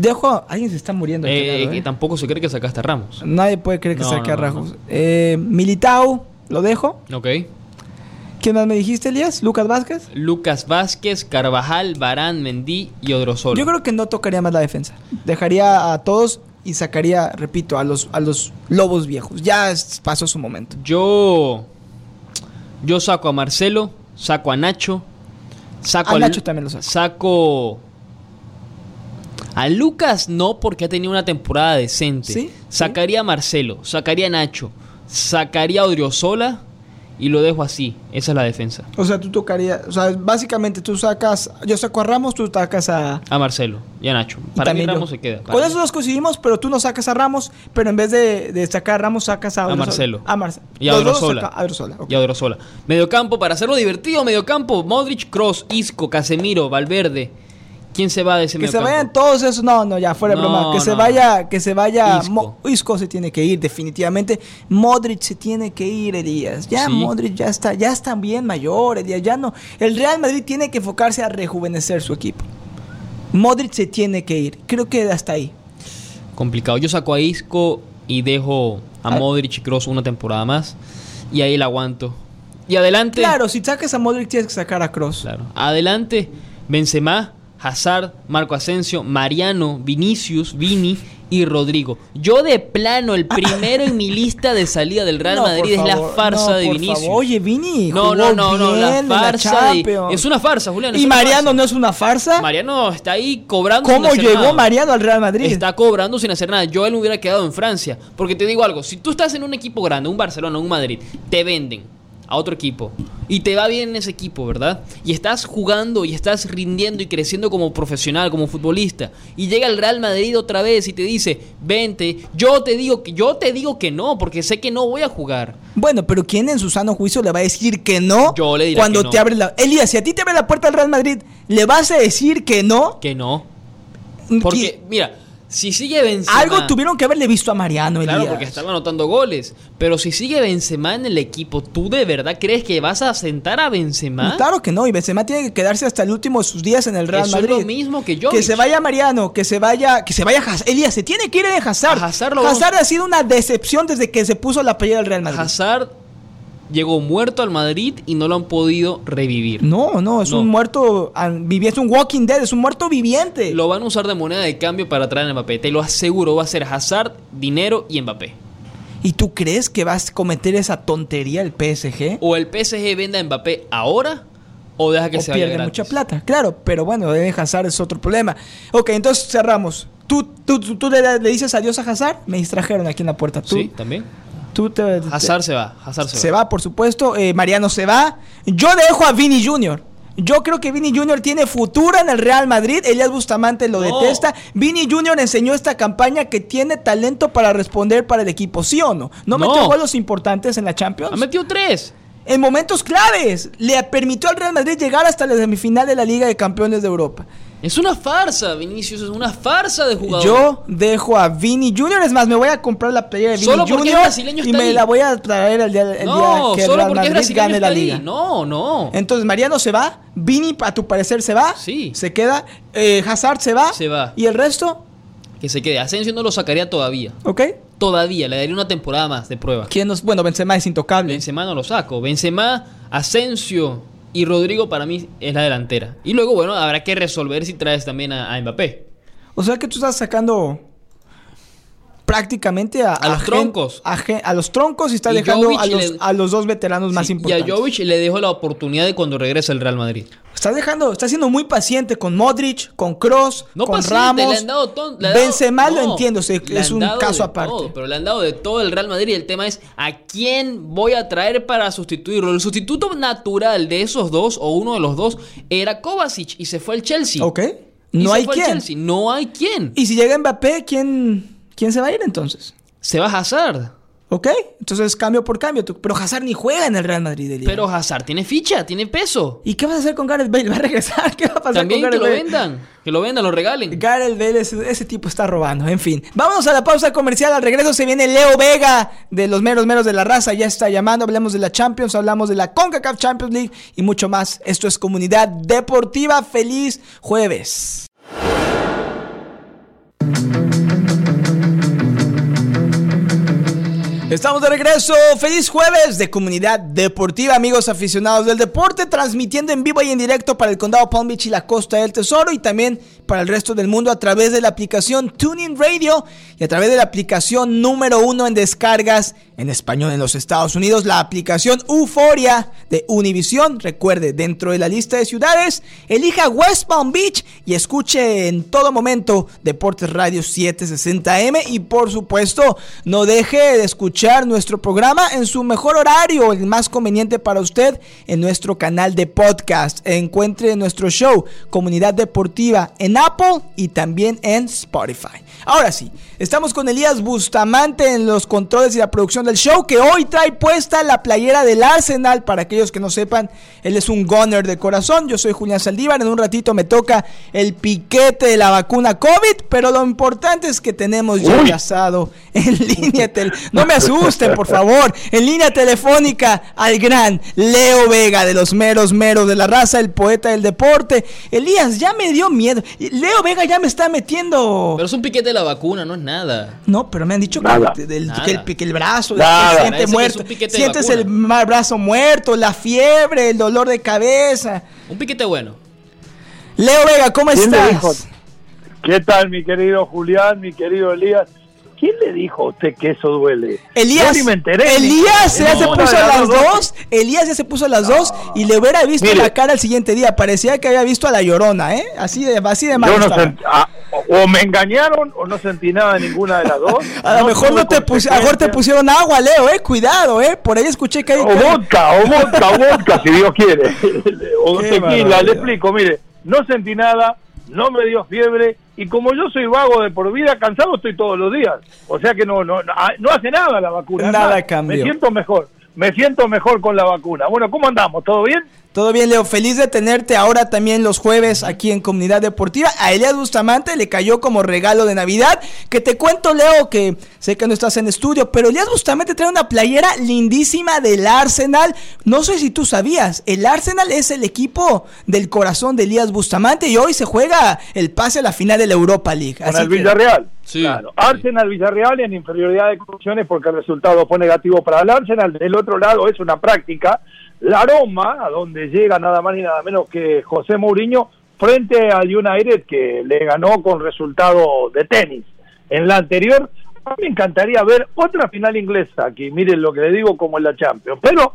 [SPEAKER 1] Dejo, a- alguien se está muriendo. al
[SPEAKER 2] Eh,
[SPEAKER 1] lado, ¿eh?
[SPEAKER 2] tampoco se cree que sacaste a Ramos.
[SPEAKER 1] Nadie puede creer que
[SPEAKER 2] No,
[SPEAKER 1] saque a
[SPEAKER 2] no,
[SPEAKER 1] Ramos. Eh, Militao, lo dejo.
[SPEAKER 2] Ok.
[SPEAKER 1] ¿Quién más me dijiste, Elías? ¿Lucas Vázquez?
[SPEAKER 2] Lucas Vázquez, Carvajal, Barán, Mendy y Odriozola.
[SPEAKER 1] Yo creo que no tocaría más la defensa. Dejaría a todos y sacaría, repito, a los, a los lobos viejos. Ya es- pasó su momento.
[SPEAKER 2] Yo. Yo saco a Marcelo, saco a Nacho, saco
[SPEAKER 1] A
[SPEAKER 2] Lu-
[SPEAKER 1] Nacho también lo saco.
[SPEAKER 2] Saco. A Lucas no, porque ha tenido una temporada decente.
[SPEAKER 1] Sí,
[SPEAKER 2] Sacaría a Marcelo, sacaría a Nacho, sacaría a Odriozola y lo dejo así. Esa es la defensa.
[SPEAKER 1] O sea, tú tocarías, o sea, básicamente tú sacas, yo saco a Ramos, tú sacas a...
[SPEAKER 2] A Marcelo y a Nacho. Para mí
[SPEAKER 1] yo.
[SPEAKER 2] Ramos se queda.
[SPEAKER 1] Con eso nos coincidimos, pero tú no sacas a Ramos, pero en vez de, de sacar a Ramos sacas a...
[SPEAKER 2] A. Marcelo.
[SPEAKER 1] A Marcelo.
[SPEAKER 2] Y a
[SPEAKER 1] Los dos
[SPEAKER 2] Odriozola.
[SPEAKER 1] saca- a Odriozola, ok.
[SPEAKER 2] Y a Odriozola. Mediocampo, para hacerlo divertido, mediocampo, Modric, Cross, Isco, Casemiro, Valverde. ¿Quién se va de ese
[SPEAKER 1] Que se vayan todos esos, no, no, ya fuera de
[SPEAKER 2] No,
[SPEAKER 1] broma. Que se vaya, que se vaya.
[SPEAKER 2] Isco.
[SPEAKER 1] Mo- Isco se tiene que ir, definitivamente. Modric se tiene que ir, Elías. Ya
[SPEAKER 2] Sí.
[SPEAKER 1] Modric ya está, ya está bien mayor, Elías. Ya no. El Real Madrid tiene que enfocarse a rejuvenecer su equipo. Modric se tiene que ir. Creo que hasta ahí.
[SPEAKER 2] Complicado. Yo saco a Isco y dejo a
[SPEAKER 1] Ah.
[SPEAKER 2] Modric y Cross una temporada más. Y ahí la aguanto. Y adelante.
[SPEAKER 1] Claro, si sacas a Modric tienes que sacar a Cross.
[SPEAKER 2] Claro. Adelante, Benzema, Hazard, Marco Asensio, Mariano, Vinicius, Vini y Rodrigo. Yo de plano, el primero en mi lista de salida del Real
[SPEAKER 1] No,
[SPEAKER 2] Madrid es la farsa
[SPEAKER 1] no,
[SPEAKER 2] de Vinicius.
[SPEAKER 1] favor. Oye, Vini.
[SPEAKER 2] no,
[SPEAKER 1] jugó
[SPEAKER 2] no, no, no,
[SPEAKER 1] bien
[SPEAKER 2] la
[SPEAKER 1] la
[SPEAKER 2] farsa de,
[SPEAKER 1] Champions.
[SPEAKER 2] es una farsa, Julián.
[SPEAKER 1] ¿Y Mariano
[SPEAKER 2] farsa.
[SPEAKER 1] no es una farsa?
[SPEAKER 2] Mariano está ahí cobrando. sin
[SPEAKER 1] ¿Cómo
[SPEAKER 2] hacer
[SPEAKER 1] llegó
[SPEAKER 2] nada.
[SPEAKER 1] Mariano al Real Madrid?
[SPEAKER 2] Está cobrando sin hacer nada. Yo él hubiera quedado en Francia. Porque te digo algo, si tú estás en un equipo grande, un Barcelona, un Madrid, te venden a otro equipo y te va bien en ese equipo, ¿verdad? Y estás jugando y estás rindiendo y creciendo como profesional, como futbolista. Y llega el Real Madrid otra vez y te dice, vente, yo te digo que, yo te digo que no, porque sé que no voy a jugar.
[SPEAKER 1] Bueno, pero ¿quién en su sano juicio le va a decir que no?
[SPEAKER 2] Yo le diré
[SPEAKER 1] cuando
[SPEAKER 2] que no.
[SPEAKER 1] te abre la. Elías, si a ti te abre la puerta al Real Madrid, ¿le vas a decir que no?
[SPEAKER 2] Que no.
[SPEAKER 1] Que-
[SPEAKER 2] Porque, mira, si sigue Benzema...
[SPEAKER 1] Algo tuvieron que haberle visto a Mariano, Elías.
[SPEAKER 2] Claro, porque estaba anotando goles. Pero si sigue Benzema en el equipo, ¿tú de verdad crees que vas a sentar a Benzema?
[SPEAKER 1] Claro que no, y Benzema tiene que quedarse hasta el último de sus días en el Real
[SPEAKER 2] Eso es
[SPEAKER 1] Madrid.
[SPEAKER 2] lo mismo que Jovic.
[SPEAKER 1] Que se vaya Mariano, que se vaya, que se vaya Hazard. Elías, se tiene que ir en Hazard.
[SPEAKER 2] A Hazard lo vamos-
[SPEAKER 1] ha sido una decepción desde que se puso la playera del Real Madrid.
[SPEAKER 2] Hazard llegó muerto al Madrid y no lo han podido revivir.
[SPEAKER 1] No, no, es
[SPEAKER 2] No.
[SPEAKER 1] un muerto es un walking dead, es un muerto viviente.
[SPEAKER 2] Lo van a usar de moneda de cambio para traer a Mbappé. Te lo aseguro, va a ser Hazard, dinero y Mbappé.
[SPEAKER 1] ¿Y tú crees que vas a cometer esa tontería el PSG?
[SPEAKER 2] O el PSG venda a Mbappé ahora o deja que
[SPEAKER 1] o
[SPEAKER 2] se vaya
[SPEAKER 1] pierde mucha plata. Claro, pero bueno, de Hazard es otro problema. Ok, entonces cerramos. ¿Tú, tú, tú, tú le, le dices adiós a Hazard? Me distrajeron aquí en la puerta. ¿Tú,
[SPEAKER 2] Sí, también.
[SPEAKER 1] Tú te, te-
[SPEAKER 2] Hazard se va, Hazard se,
[SPEAKER 1] se va, por supuesto. Eh, Mariano se va. Yo dejo a Vini Jr. Yo creo que Vini Jr. tiene futuro en el Real Madrid. Elías Bustamante lo
[SPEAKER 2] No.
[SPEAKER 1] detesta. Vini Jr. enseñó esta campaña que tiene talento para responder para el equipo, ¿sí o no? ¿No,
[SPEAKER 2] No.
[SPEAKER 1] metió goles importantes en la Champions?
[SPEAKER 2] Ha metido tres.
[SPEAKER 1] en momentos claves. Le permitió al Real Madrid llegar hasta la semifinal de la Liga de Campeones de Europa.
[SPEAKER 2] Es una farsa, Vinicius, es una farsa de jugador.
[SPEAKER 1] Yo dejo a Vini Jr. Es más, me voy a comprar la playera de Vini
[SPEAKER 2] Solo brasileño
[SPEAKER 1] y me
[SPEAKER 2] ahí.
[SPEAKER 1] la voy a traer el día, el
[SPEAKER 2] no,
[SPEAKER 1] día que
[SPEAKER 2] solo
[SPEAKER 1] Real Madrid gane la
[SPEAKER 2] ahí.
[SPEAKER 1] liga.
[SPEAKER 2] No, no.
[SPEAKER 1] Entonces, Mariano se va. Vini, a tu parecer, se va.
[SPEAKER 2] Sí.
[SPEAKER 1] Se queda. Eh, Hazard se va.
[SPEAKER 2] Se va.
[SPEAKER 1] ¿Y el resto?
[SPEAKER 2] Que se quede. Asensio no lo sacaría todavía.
[SPEAKER 1] ¿Ok?
[SPEAKER 2] Todavía, le daría una temporada más de prueba.
[SPEAKER 1] ¿Quién nos.? Bueno, Benzema es intocable.
[SPEAKER 2] Benzema no lo saco. Benzema, Asensio y Rodrigo para mí es la delantera. Y luego, bueno, habrá que resolver si traes también a, Mbappé.
[SPEAKER 1] O sea que tú estás sacando prácticamente a,
[SPEAKER 2] A los
[SPEAKER 1] gen-
[SPEAKER 2] troncos.
[SPEAKER 1] A, gen- a los troncos y está
[SPEAKER 2] Y
[SPEAKER 1] dejando a los,
[SPEAKER 2] le-
[SPEAKER 1] a los dos veteranos más
[SPEAKER 2] Sí, y
[SPEAKER 1] importantes.
[SPEAKER 2] a Jovic le dejo la oportunidad de cuando regrese al Real Madrid.
[SPEAKER 1] Estás dejando, está siendo muy paciente con Modric, con Cross,
[SPEAKER 2] No
[SPEAKER 1] con
[SPEAKER 2] paciente,
[SPEAKER 1] Ramos.
[SPEAKER 2] le han dado ton- le han dado-
[SPEAKER 1] Benzema lo entiendo, es un caso aparte.
[SPEAKER 2] todo, pero le han dado de todo el Real Madrid. El tema es a quién voy a traer para sustituirlo. El sustituto natural de esos dos, o uno de los dos, era Kovacic y se fue al Chelsea.
[SPEAKER 1] Ok. No hay quien.
[SPEAKER 2] No hay quien.
[SPEAKER 1] Y si llega Mbappé, ¿quién, ¿quién se va a ir entonces?
[SPEAKER 2] Se va Hazard.
[SPEAKER 1] ¿Ok? Entonces cambio por cambio. Pero Hazard ni juega en el Real Madrid. Elías.
[SPEAKER 2] Pero Hazard tiene ficha, tiene peso.
[SPEAKER 1] ¿Y qué vas a hacer con Gareth Bale? ¿Va a regresar? ¿Qué va a pasar
[SPEAKER 2] También
[SPEAKER 1] con
[SPEAKER 2] que
[SPEAKER 1] Gareth
[SPEAKER 2] lo
[SPEAKER 1] Bale?
[SPEAKER 2] vendan. Que lo vendan, lo regalen.
[SPEAKER 1] Gareth Bale, ese, ese tipo está robando. En fin, vámonos a la pausa comercial. Al regreso se viene Leo Vega de los meros meros de la raza. Ya está llamando. Hablamos de la Champions, hablamos de la CONCACAF Champions League y mucho más. Esto es Comunidad Deportiva. Feliz jueves. Estamos de regreso. Feliz jueves de Comunidad Deportiva, amigos aficionados del deporte, transmitiendo en vivo y en directo para el Condado Palm Beach y la Costa del Tesoro y también para el resto del mundo a través de la aplicación Tuning Radio y a través de la aplicación número uno en descargas en español en los Estados Unidos, la aplicación Euforia de Univision. Recuerde, dentro de la lista de ciudades, elija West Palm Beach y escuche en todo momento Deportes Radio 760M. Y por supuesto, no deje de escuchar nuestro programa en su mejor horario, el más conveniente para usted, en nuestro canal de podcast. Encuentre nuestro show Comunidad Deportiva en Apple y también en Spotify. Ahora sí, estamos con Elías Bustamante en los controles y la producción del show, que hoy trae puesta la playera del Arsenal. Para aquellos que no sepan, él es un gunner de corazón. Yo soy Julián Saldívar. En un ratito me toca el piquete de la vacuna COVID, pero lo importante es que tenemos ya enlazado en línea. no me asusten, por favor. En línea telefónica al gran Leo Vega de los meros meros de la raza, el poeta del deporte. Elías, ya me dio miedo. Leo Vega ya me está metiendo.
[SPEAKER 2] Pero es un piquete la vacuna, no es nada.
[SPEAKER 1] No, pero me han dicho que, el, brazo, siente muerto. Sientes el brazo muerto, la fiebre, el dolor de cabeza.
[SPEAKER 2] Un piquete bueno.
[SPEAKER 1] Leo Vega, ¿cómo estás?
[SPEAKER 3] ¿Qué tal, mi querido Julián, mi querido Elías? ¿Quién le dijo a usted que eso duele?
[SPEAKER 1] Elías, Elías ya se puso a las dos. Elías ya se puso a las dos y le hubiera visto la cara al siguiente día. Parecía que había visto a la llorona, ¿eh? Así de, así de mal.
[SPEAKER 3] Ah, o me engañaron o no sentí nada de ninguna de las dos.
[SPEAKER 1] a lo mejor no te pusieron, te pusieron agua, Leo, eh. Cuidado, eh. Por ahí escuché que hay.
[SPEAKER 3] O vodka, o vodka, o vodka, si Dios quiere. o tequila, le explico, mire, no sentí nada no me dio fiebre y como yo soy vago de por vida, cansado estoy todos los días. O sea que no no no hace nada la vacuna.
[SPEAKER 1] Nada cambió.
[SPEAKER 3] Me siento mejor. Me siento mejor con la vacuna. Bueno, ¿cómo andamos? ¿Todo bien?
[SPEAKER 1] Todo bien, Leo. Feliz de tenerte ahora también los jueves aquí en Comunidad Deportiva. A Elias Bustamante le cayó como regalo de Navidad. Que te cuento, Leo, que sé que no estás en estudio, pero Elias Bustamante trae una playera lindísima del Arsenal. No sé si tú sabías, el Arsenal es el equipo del corazón de Elías Bustamante y hoy se juega el pase a la final de la Europa League.
[SPEAKER 3] Con el Villarreal. Sí. Claro. Arsenal Villarreal en inferioridad de condiciones porque el resultado fue negativo para el Arsenal. Del otro lado es una práctica la Roma, a donde llega nada más ni nada menos que José Mourinho, frente al United que le ganó con resultado de tenis. En la anterior, me encantaría ver otra final inglesa, aquí miren lo que le digo como en la Champions, pero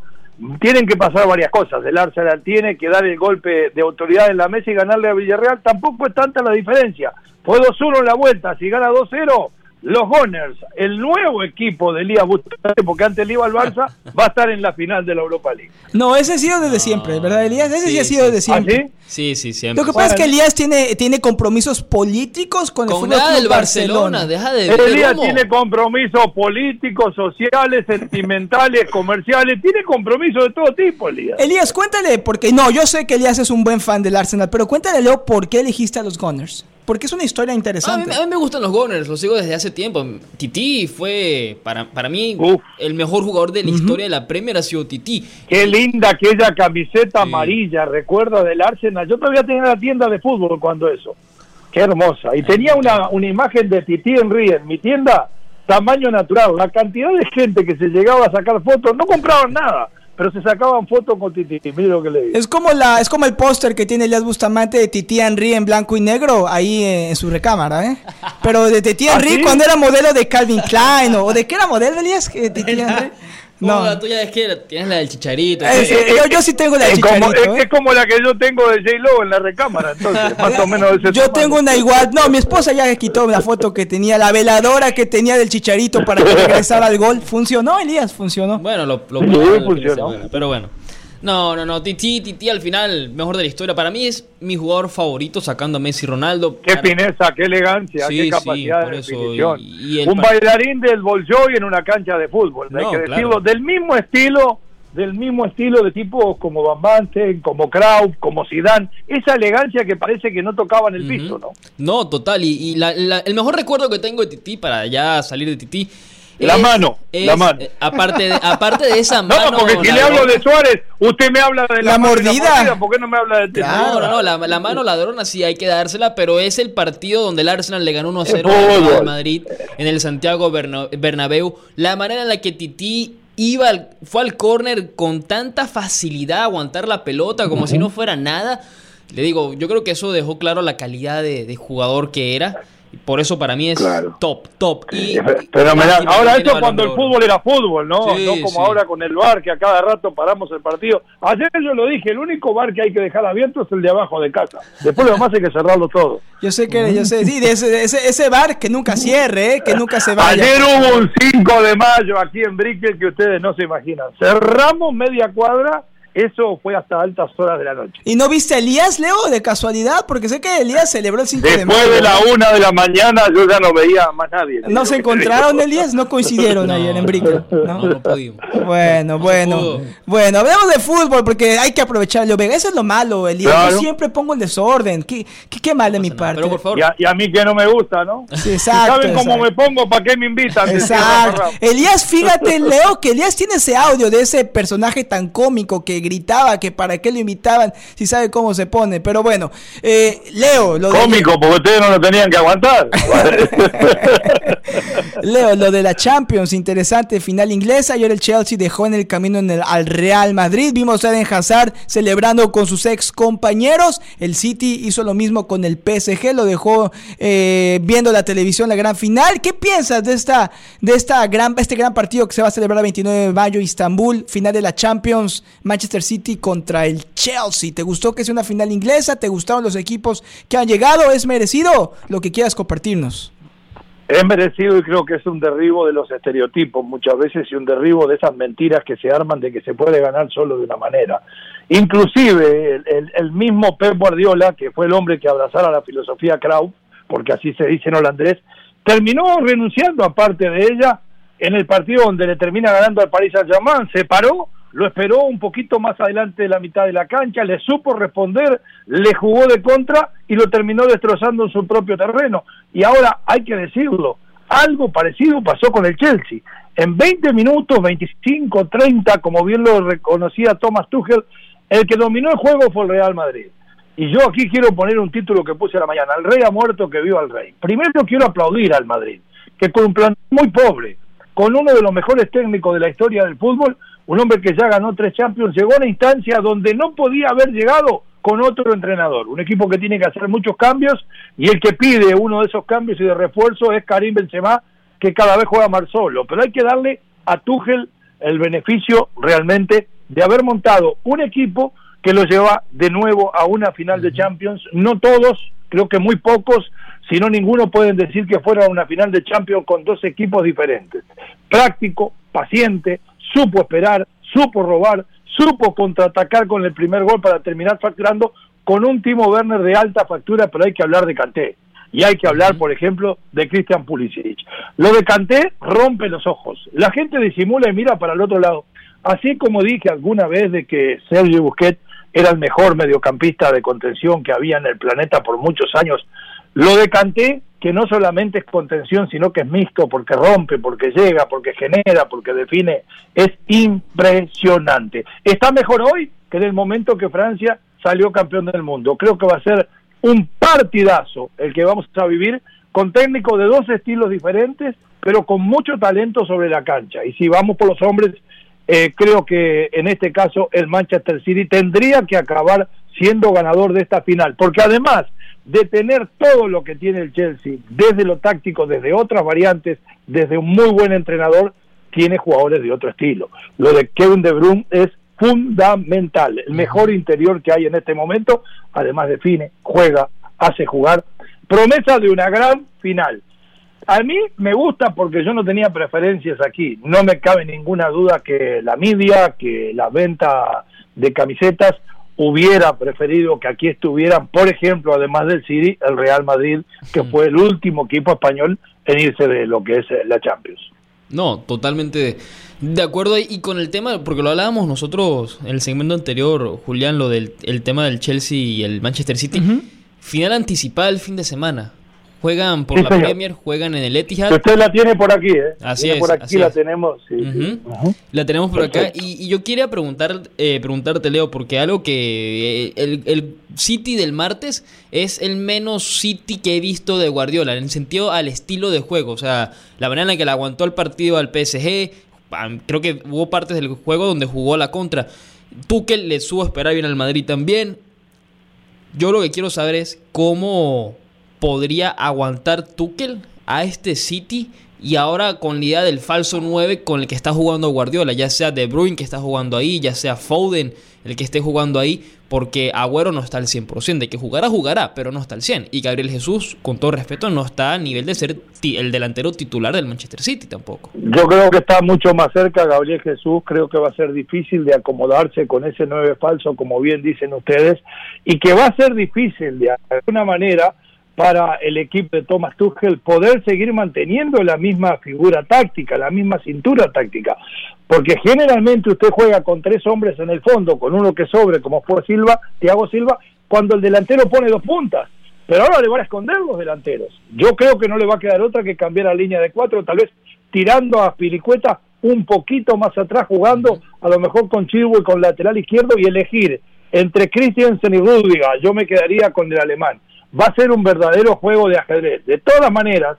[SPEAKER 3] tienen que pasar varias cosas. El Arsenal tiene que dar el golpe de autoridad en la mesa y ganarle a Villarreal. Tampoco es tanta la diferencia. Fue 2-1 en la vuelta. Si gana 2-0, los Gunners, el nuevo equipo de Elías Bustamante, porque antes le iba al Barça, va a estar en la final de la Europa League.
[SPEAKER 1] No, ese ha sido desde siempre, ¿verdad, Elías? Ese sí, ha sido desde siempre.
[SPEAKER 2] ¿Ah, sí? sí, siempre.
[SPEAKER 1] Lo que pasa es que Elías tiene, tiene compromisos políticos con, el Fútbol del Barcelona.
[SPEAKER 2] Deja de
[SPEAKER 3] Elías tiene compromisos políticos, sociales, sentimentales, comerciales, tiene compromisos de todo tipo, Elías.
[SPEAKER 1] Elías, cuéntale, porque no, yo sé que Elías es un buen fan del Arsenal, pero cuéntale, Leo, ¿por qué elegiste a los Gunners? Porque es una historia interesante.
[SPEAKER 2] A mí, me gustan los Gunners, los sigo desde hace tiempo. Titi fue, para, para mí, el mejor jugador de la historia de la Premier ha sido Titi.
[SPEAKER 3] Qué linda aquella camiseta amarilla, recuerdo del Arsenal. Yo todavía tenía la tienda de fútbol cuando eso. Qué hermosa. Y tenía una, una imagen de Titi Henry en mi tienda, tamaño natural. La cantidad de gente que se llegaba a sacar fotos, no compraban nada pero se sacaban fotos con Titi, mire lo que le digo.
[SPEAKER 1] Es como, la, es como el póster que tiene Elias Bustamante de Titi Henry en blanco y negro ahí en su recámara, ¿eh? Pero de Titi ¿Ah, Henry cuando era modelo de Calvin Klein o, de qué era modelo, Elias, Titi Henry.
[SPEAKER 2] No, la tuya es que tienes la del chicharito.
[SPEAKER 1] yo, sí tengo la del
[SPEAKER 3] chicharito. ¿eh? es, como la que yo tengo de J-Lo en la recámara, entonces, más o menos ese
[SPEAKER 1] Yo tengo una igual. No, mi esposa ya quitó la foto que tenía, la veladora que tenía del chicharito para que regresara al gol. ¿Funcionó, Elías? ¿Funcionó?
[SPEAKER 2] Bueno, lo, lo sí, funcionó. Pero bueno. No, no, no. Titi, Titi al final, mejor de la historia. Para mí es mi jugador favorito sacando a Messi y Ronaldo.
[SPEAKER 3] Qué fineza, qué elegancia, qué capacidad de definición. Un bailarín del Bolshoi en una cancha de fútbol. hay que decirlo. Del mismo estilo del mismo estilo de tipos como Van Basten, como Kraut, como Zidane, esa elegancia que parece que no tocaban el piso, ¿no?
[SPEAKER 2] No, total, y, el mejor recuerdo que tengo de Titi, para ya salir de Titi,
[SPEAKER 3] la mano, la mano.
[SPEAKER 2] Eh, aparte, de, aparte de esa mano.
[SPEAKER 3] No, porque si le hablo de Suárez, usted me habla de
[SPEAKER 1] la, mordida.
[SPEAKER 3] ¿Por qué no me habla de
[SPEAKER 2] No, no, no, la, la, mano ladrona sí hay que dársela, pero es el partido donde el Arsenal le ganó 1-0 al Madrid en el Santiago Bernabéu. La manera en la que Titi iba fue al córner con tanta facilidad a aguantar la pelota como si no fuera nada. Le digo, yo creo que eso dejó claro la calidad de, de jugador que era Por eso para mí es top, top. Y,
[SPEAKER 3] pero ahora eso cuando el fútbol era fútbol, ¿no? no como ahora con el bar que a cada rato paramos el partido. Ayer yo lo dije, el único bar que hay que dejar abierto es el de abajo de casa. Después lo demás hay que cerrarlo todo.
[SPEAKER 1] Yo sé que, yo sé, sí, de ese, ese, bar que nunca cierre, ¿eh? que nunca se vaya.
[SPEAKER 3] Ayer hubo un 5 de mayo aquí en Brickell que ustedes no se imaginan. Cerramos media cuadra eso fue hasta altas horas de la noche.
[SPEAKER 1] ¿Y no viste a Elías, Leo, de casualidad? Porque sé que Elías celebró el 5
[SPEAKER 3] de mayo. Después de la una de la mañana yo ya no veía más nadie.
[SPEAKER 1] ¿No se encontraron, Elías? ¿No coincidieron ayer en Brico? No, no, pudimos. Bueno, bueno. Bueno, hablemos de fútbol porque hay que aprovechar Vega. Eso es lo malo, Elías. Yo siempre pongo el desorden. Qué, qué, mal de mi parte. Pero por
[SPEAKER 3] favor. Y, a, mí que no me gusta, ¿no?
[SPEAKER 1] Sí, exacto.
[SPEAKER 3] ¿Saben cómo me pongo? ¿Para qué me invitan?
[SPEAKER 1] Exacto. Elías, fíjate, Leo, que Elías tiene ese audio de ese personaje tan cómico que gritaba que para qué lo invitaban si sabe cómo se pone. Pero bueno, eh, Leo.
[SPEAKER 3] Lo Cómico, porque ustedes no lo tenían que aguantar.
[SPEAKER 1] Leo, lo de la Champions, interesante final inglesa. Ayer el Chelsea dejó en el camino en el, al Real Madrid. Vimos a Eden Hazard celebrando con sus ex compañeros. El City hizo lo mismo con el PSG, lo dejó eh, viendo la televisión la gran final. ¿Qué piensas de esta, de esta gran, este gran partido que se va a celebrar el 29 de mayo, Istambul, final de la Champions, Manchester City contra el Chelsea? ¿Te gustó que sea una final inglesa? ¿Te gustaron los equipos que han llegado? ¿Es merecido? Lo que quieras compartirnos.
[SPEAKER 3] Es merecido y creo que es un derribo de los estereotipos muchas veces y un derribo de esas mentiras que se arman de que se puede ganar solo de una manera. Inclusive el, mismo Pep Guardiola, que fue el hombre que abrazara la filosofía Kraut, porque así se dice en holandés, terminó renunciando a parte de ella en el partido donde le termina ganando al Paris Saint-Germain, se paró lo esperó un poquito más adelante de la mitad de la cancha, le supo responder, le jugó de contra y lo terminó destrozando en su propio terreno. Y ahora hay que decirlo, algo parecido pasó con el Chelsea. En 20 minutos, 25, 30, como bien lo reconocía Thomas Tuchel, el que dominó el juego fue el Real Madrid. Y yo aquí quiero poner un título que puse a la mañana, el rey ha muerto, que viva el rey. Primero quiero aplaudir al Madrid, que con un plan muy pobre, con uno de los mejores técnicos de la historia del fútbol, un hombre que ya ganó tres Champions, llegó a una instancia donde no podía haber llegado con otro entrenador. Un equipo que tiene que hacer muchos cambios y el que pide uno de esos cambios y de refuerzo es Karim Benzema, que cada vez juega más solo. Pero hay que darle a Tuchel el beneficio realmente de haber montado un equipo que lo lleva de nuevo a una final de Champions. No todos, creo que muy pocos, si no ninguno pueden decir que fuera una final de Champions con dos equipos diferentes. Práctico, paciente, supo esperar, supo robar, supo contraatacar con el primer gol para terminar facturando con un Timo Werner de alta factura, pero hay que hablar de Canté. Y hay que hablar, por ejemplo, de Christian Pulisic. Lo de Canté rompe los ojos. La gente disimula y mira para el otro lado. Así como dije alguna vez de que Sergio Busquets era el mejor mediocampista de contención que había en el planeta por muchos años, lo de Canté que no solamente es contención, sino que es mixto, porque rompe, porque llega, porque genera, porque define, es impresionante. Está mejor hoy que en el momento que Francia salió campeón del mundo. Creo que va a ser un partidazo el que vamos a vivir con técnicos de dos estilos diferentes, pero con mucho talento sobre la cancha. Y si vamos por los hombres, eh, creo que en este caso el Manchester City tendría que acabar siendo ganador de esta final, porque además de tener todo lo que tiene el Chelsea, desde lo táctico, desde otras variantes, desde un muy buen entrenador, tiene jugadores de otro estilo. Lo de Kevin De Bruyne es fundamental, el mejor interior que hay en este momento, además define, juega, hace jugar, promesa de una gran final. A mí me gusta porque yo no tenía preferencias aquí, no me cabe ninguna duda que la media, que la venta de camisetas hubiera preferido que aquí estuvieran, por ejemplo, además del City, el Real Madrid, que fue el último equipo español en irse de lo que es eh, la Champions.
[SPEAKER 2] No, totalmente de acuerdo. Y con el tema, porque lo hablábamos nosotros en el segmento anterior, Julián, lo del el tema del Chelsea y el Manchester City. Final anticipada el fin de semana. Juegan por la Premier, juegan en el Etihad.
[SPEAKER 3] Usted la tiene por aquí, ¿eh?
[SPEAKER 2] Así es.
[SPEAKER 3] Por aquí la tenemos.
[SPEAKER 2] La tenemos por acá. Y, yo quería preguntar, eh, preguntarte, Leo, porque algo que eh, el, City del martes es el menos City que he visto de Guardiola, en el sentido al estilo de juego. O sea, la manera en que le aguantó el partido al PSG. Creo que hubo partes del juego donde jugó la contra. Tuchel le subo a esperar bien al Madrid también. Yo lo que quiero saber es cómo podría aguantar Tuchel a este City y ahora con la idea del falso 9 con el que está jugando Guardiola, ya sea De Bruyne que está jugando ahí, ya sea Foden el que esté jugando ahí, porque Agüero no está al 100%, de que jugará, jugará, pero no está al 100%. Y Gabriel Jesús, con todo respeto, no está a nivel de ser el delantero titular del Manchester City tampoco.
[SPEAKER 3] Yo creo que está mucho más cerca Gabriel Jesús, creo que va a ser difícil de acomodarse con ese 9 falso, como bien dicen ustedes, y que va a ser difícil de alguna manera para el equipo de Thomas Tuchel poder seguir manteniendo la misma figura táctica, la misma cintura táctica. Porque generalmente usted juega con tres hombres en el fondo, con uno que sobre, como fue Silva, Thiago Silva, cuando el delantero pone dos puntas. Pero ahora le van a esconder los delanteros. Yo creo que no le va a quedar otra que cambiar la línea de cuatro, tal vez tirando a Pilicueta un poquito más atrás, jugando a lo mejor con Chilwell con lateral izquierdo y elegir entre Christiansen y Rudiger. Yo me quedaría con el alemán va a ser un verdadero juego de ajedrez. De todas maneras,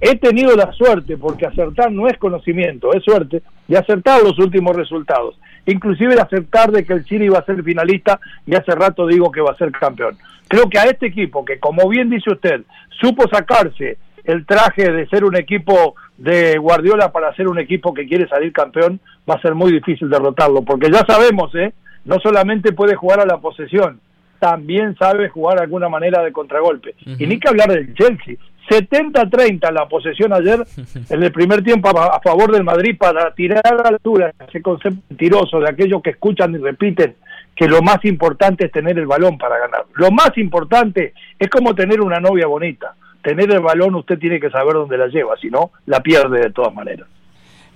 [SPEAKER 3] he tenido la suerte, porque acertar no es conocimiento, es suerte, de acertar los últimos resultados. Inclusive de acertar de que el Chile iba a ser finalista y hace rato digo que va a ser campeón. Creo que a este equipo, que como bien dice usted, supo sacarse el traje de ser un equipo de Guardiola para ser un equipo que quiere salir campeón, va a ser muy difícil derrotarlo, porque ya sabemos, ¿eh? no solamente puede jugar a la posesión, también sabe jugar de alguna manera de contragolpe. Y ni que hablar del Chelsea. 70-30 la posesión ayer en el primer tiempo a, favor del Madrid para tirar a la altura ese concepto mentiroso de aquellos que escuchan y repiten que lo más importante es tener el balón para ganar. Lo más importante es como tener una novia bonita. Tener el balón usted tiene que saber dónde la lleva, si no, la pierde de todas maneras.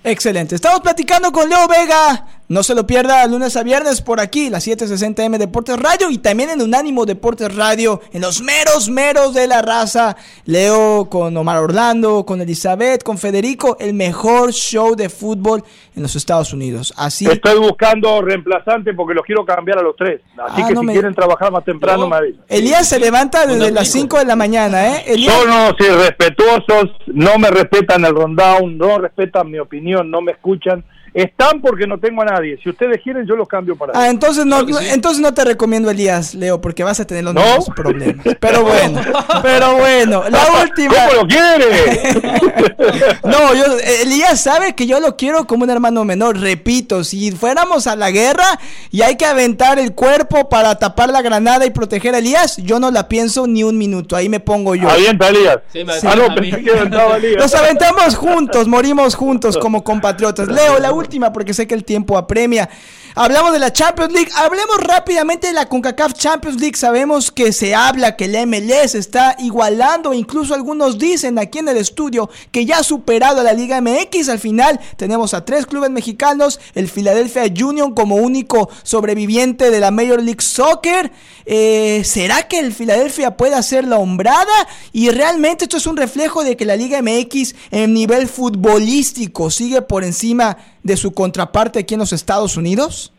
[SPEAKER 1] Excelente. Estamos platicando con Leo Vega. No se lo pierda lunes a viernes por aquí, la 760M Deportes Radio y también en Unánimo Deportes Radio, en los meros, meros de la raza. Leo con Omar Orlando, con Elizabeth, con Federico, el mejor show de fútbol en los Estados Unidos. Así.
[SPEAKER 3] Estoy buscando reemplazante porque los quiero cambiar a los tres. Así ah, que si quieren trabajar más temprano, me
[SPEAKER 1] Elías se levanta desde las 5 de la mañana, ¿eh? Elías...
[SPEAKER 3] Son unos irrespetuosos, no me respetan el rundown, no respetan mi opinión no me escuchan. Están porque no tengo a nadie. Si ustedes quieren, yo los cambio para.
[SPEAKER 1] Ah, entonces no, entonces no te recomiendo Elías, Leo, porque vas a tener los mismos problemas. Pero bueno, pero bueno, la última.
[SPEAKER 3] ¿Cómo lo quiere?
[SPEAKER 1] no, yo, Elías sabe que yo lo quiero como un hermano menor. Repito, si fuéramos a la guerra y hay que aventar el cuerpo para tapar la granada y proteger a Elías, yo no la pienso ni un minuto. Ahí me pongo yo.
[SPEAKER 3] Avienta Elías. Sí, me ah, no, pensé que
[SPEAKER 1] Elías. Nos aventamos juntos, morimos juntos como compatriotas. Leo, la última última porque sé que el tiempo apremia. Hablamos de la Champions League. Hablemos rápidamente de la CONCACAF Champions League. Sabemos que se habla que el MLS está igualando, incluso algunos dicen aquí en el estudio que ya ha superado a la Liga MX. Al final tenemos a tres clubes mexicanos, el Philadelphia Union como único sobreviviente de la Major League Soccer. Eh, ¿Será que el Philadelphia puede hacer la hombrada? Y realmente esto es un reflejo de que la Liga MX en nivel futbolístico sigue por encima de su contraparte aquí en los Estados Unidos?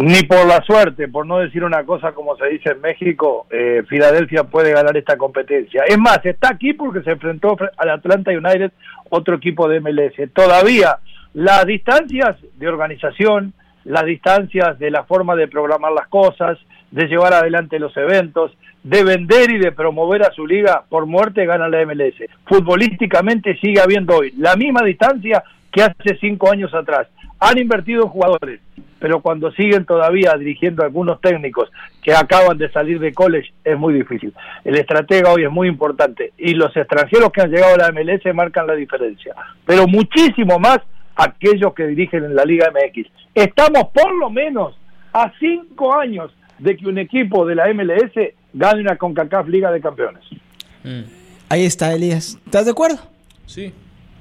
[SPEAKER 3] Ni por la suerte, por no decir una cosa como se dice en México, eh, Filadelfia puede ganar esta competencia. Es más, está aquí porque se enfrentó al Atlanta United, otro equipo de MLS. Todavía las distancias de organización, las distancias de la forma de programar las cosas, de llevar adelante los eventos, de vender y de promover a su liga, por muerte gana la MLS. Futbolísticamente sigue habiendo hoy la misma distancia que hace cinco años atrás. Han invertido en jugadores, pero cuando siguen todavía dirigiendo algunos técnicos que acaban de salir de college es muy difícil. El estratega hoy es muy importante y los extranjeros que han llegado a la MLS marcan la diferencia, pero muchísimo más aquellos que dirigen en la Liga MX. Estamos por lo menos a cinco años de que un equipo de la MLS gane una CONCACAF Liga de Campeones.
[SPEAKER 1] Mm. Ahí está, Elías. ¿Estás de acuerdo?
[SPEAKER 2] Sí,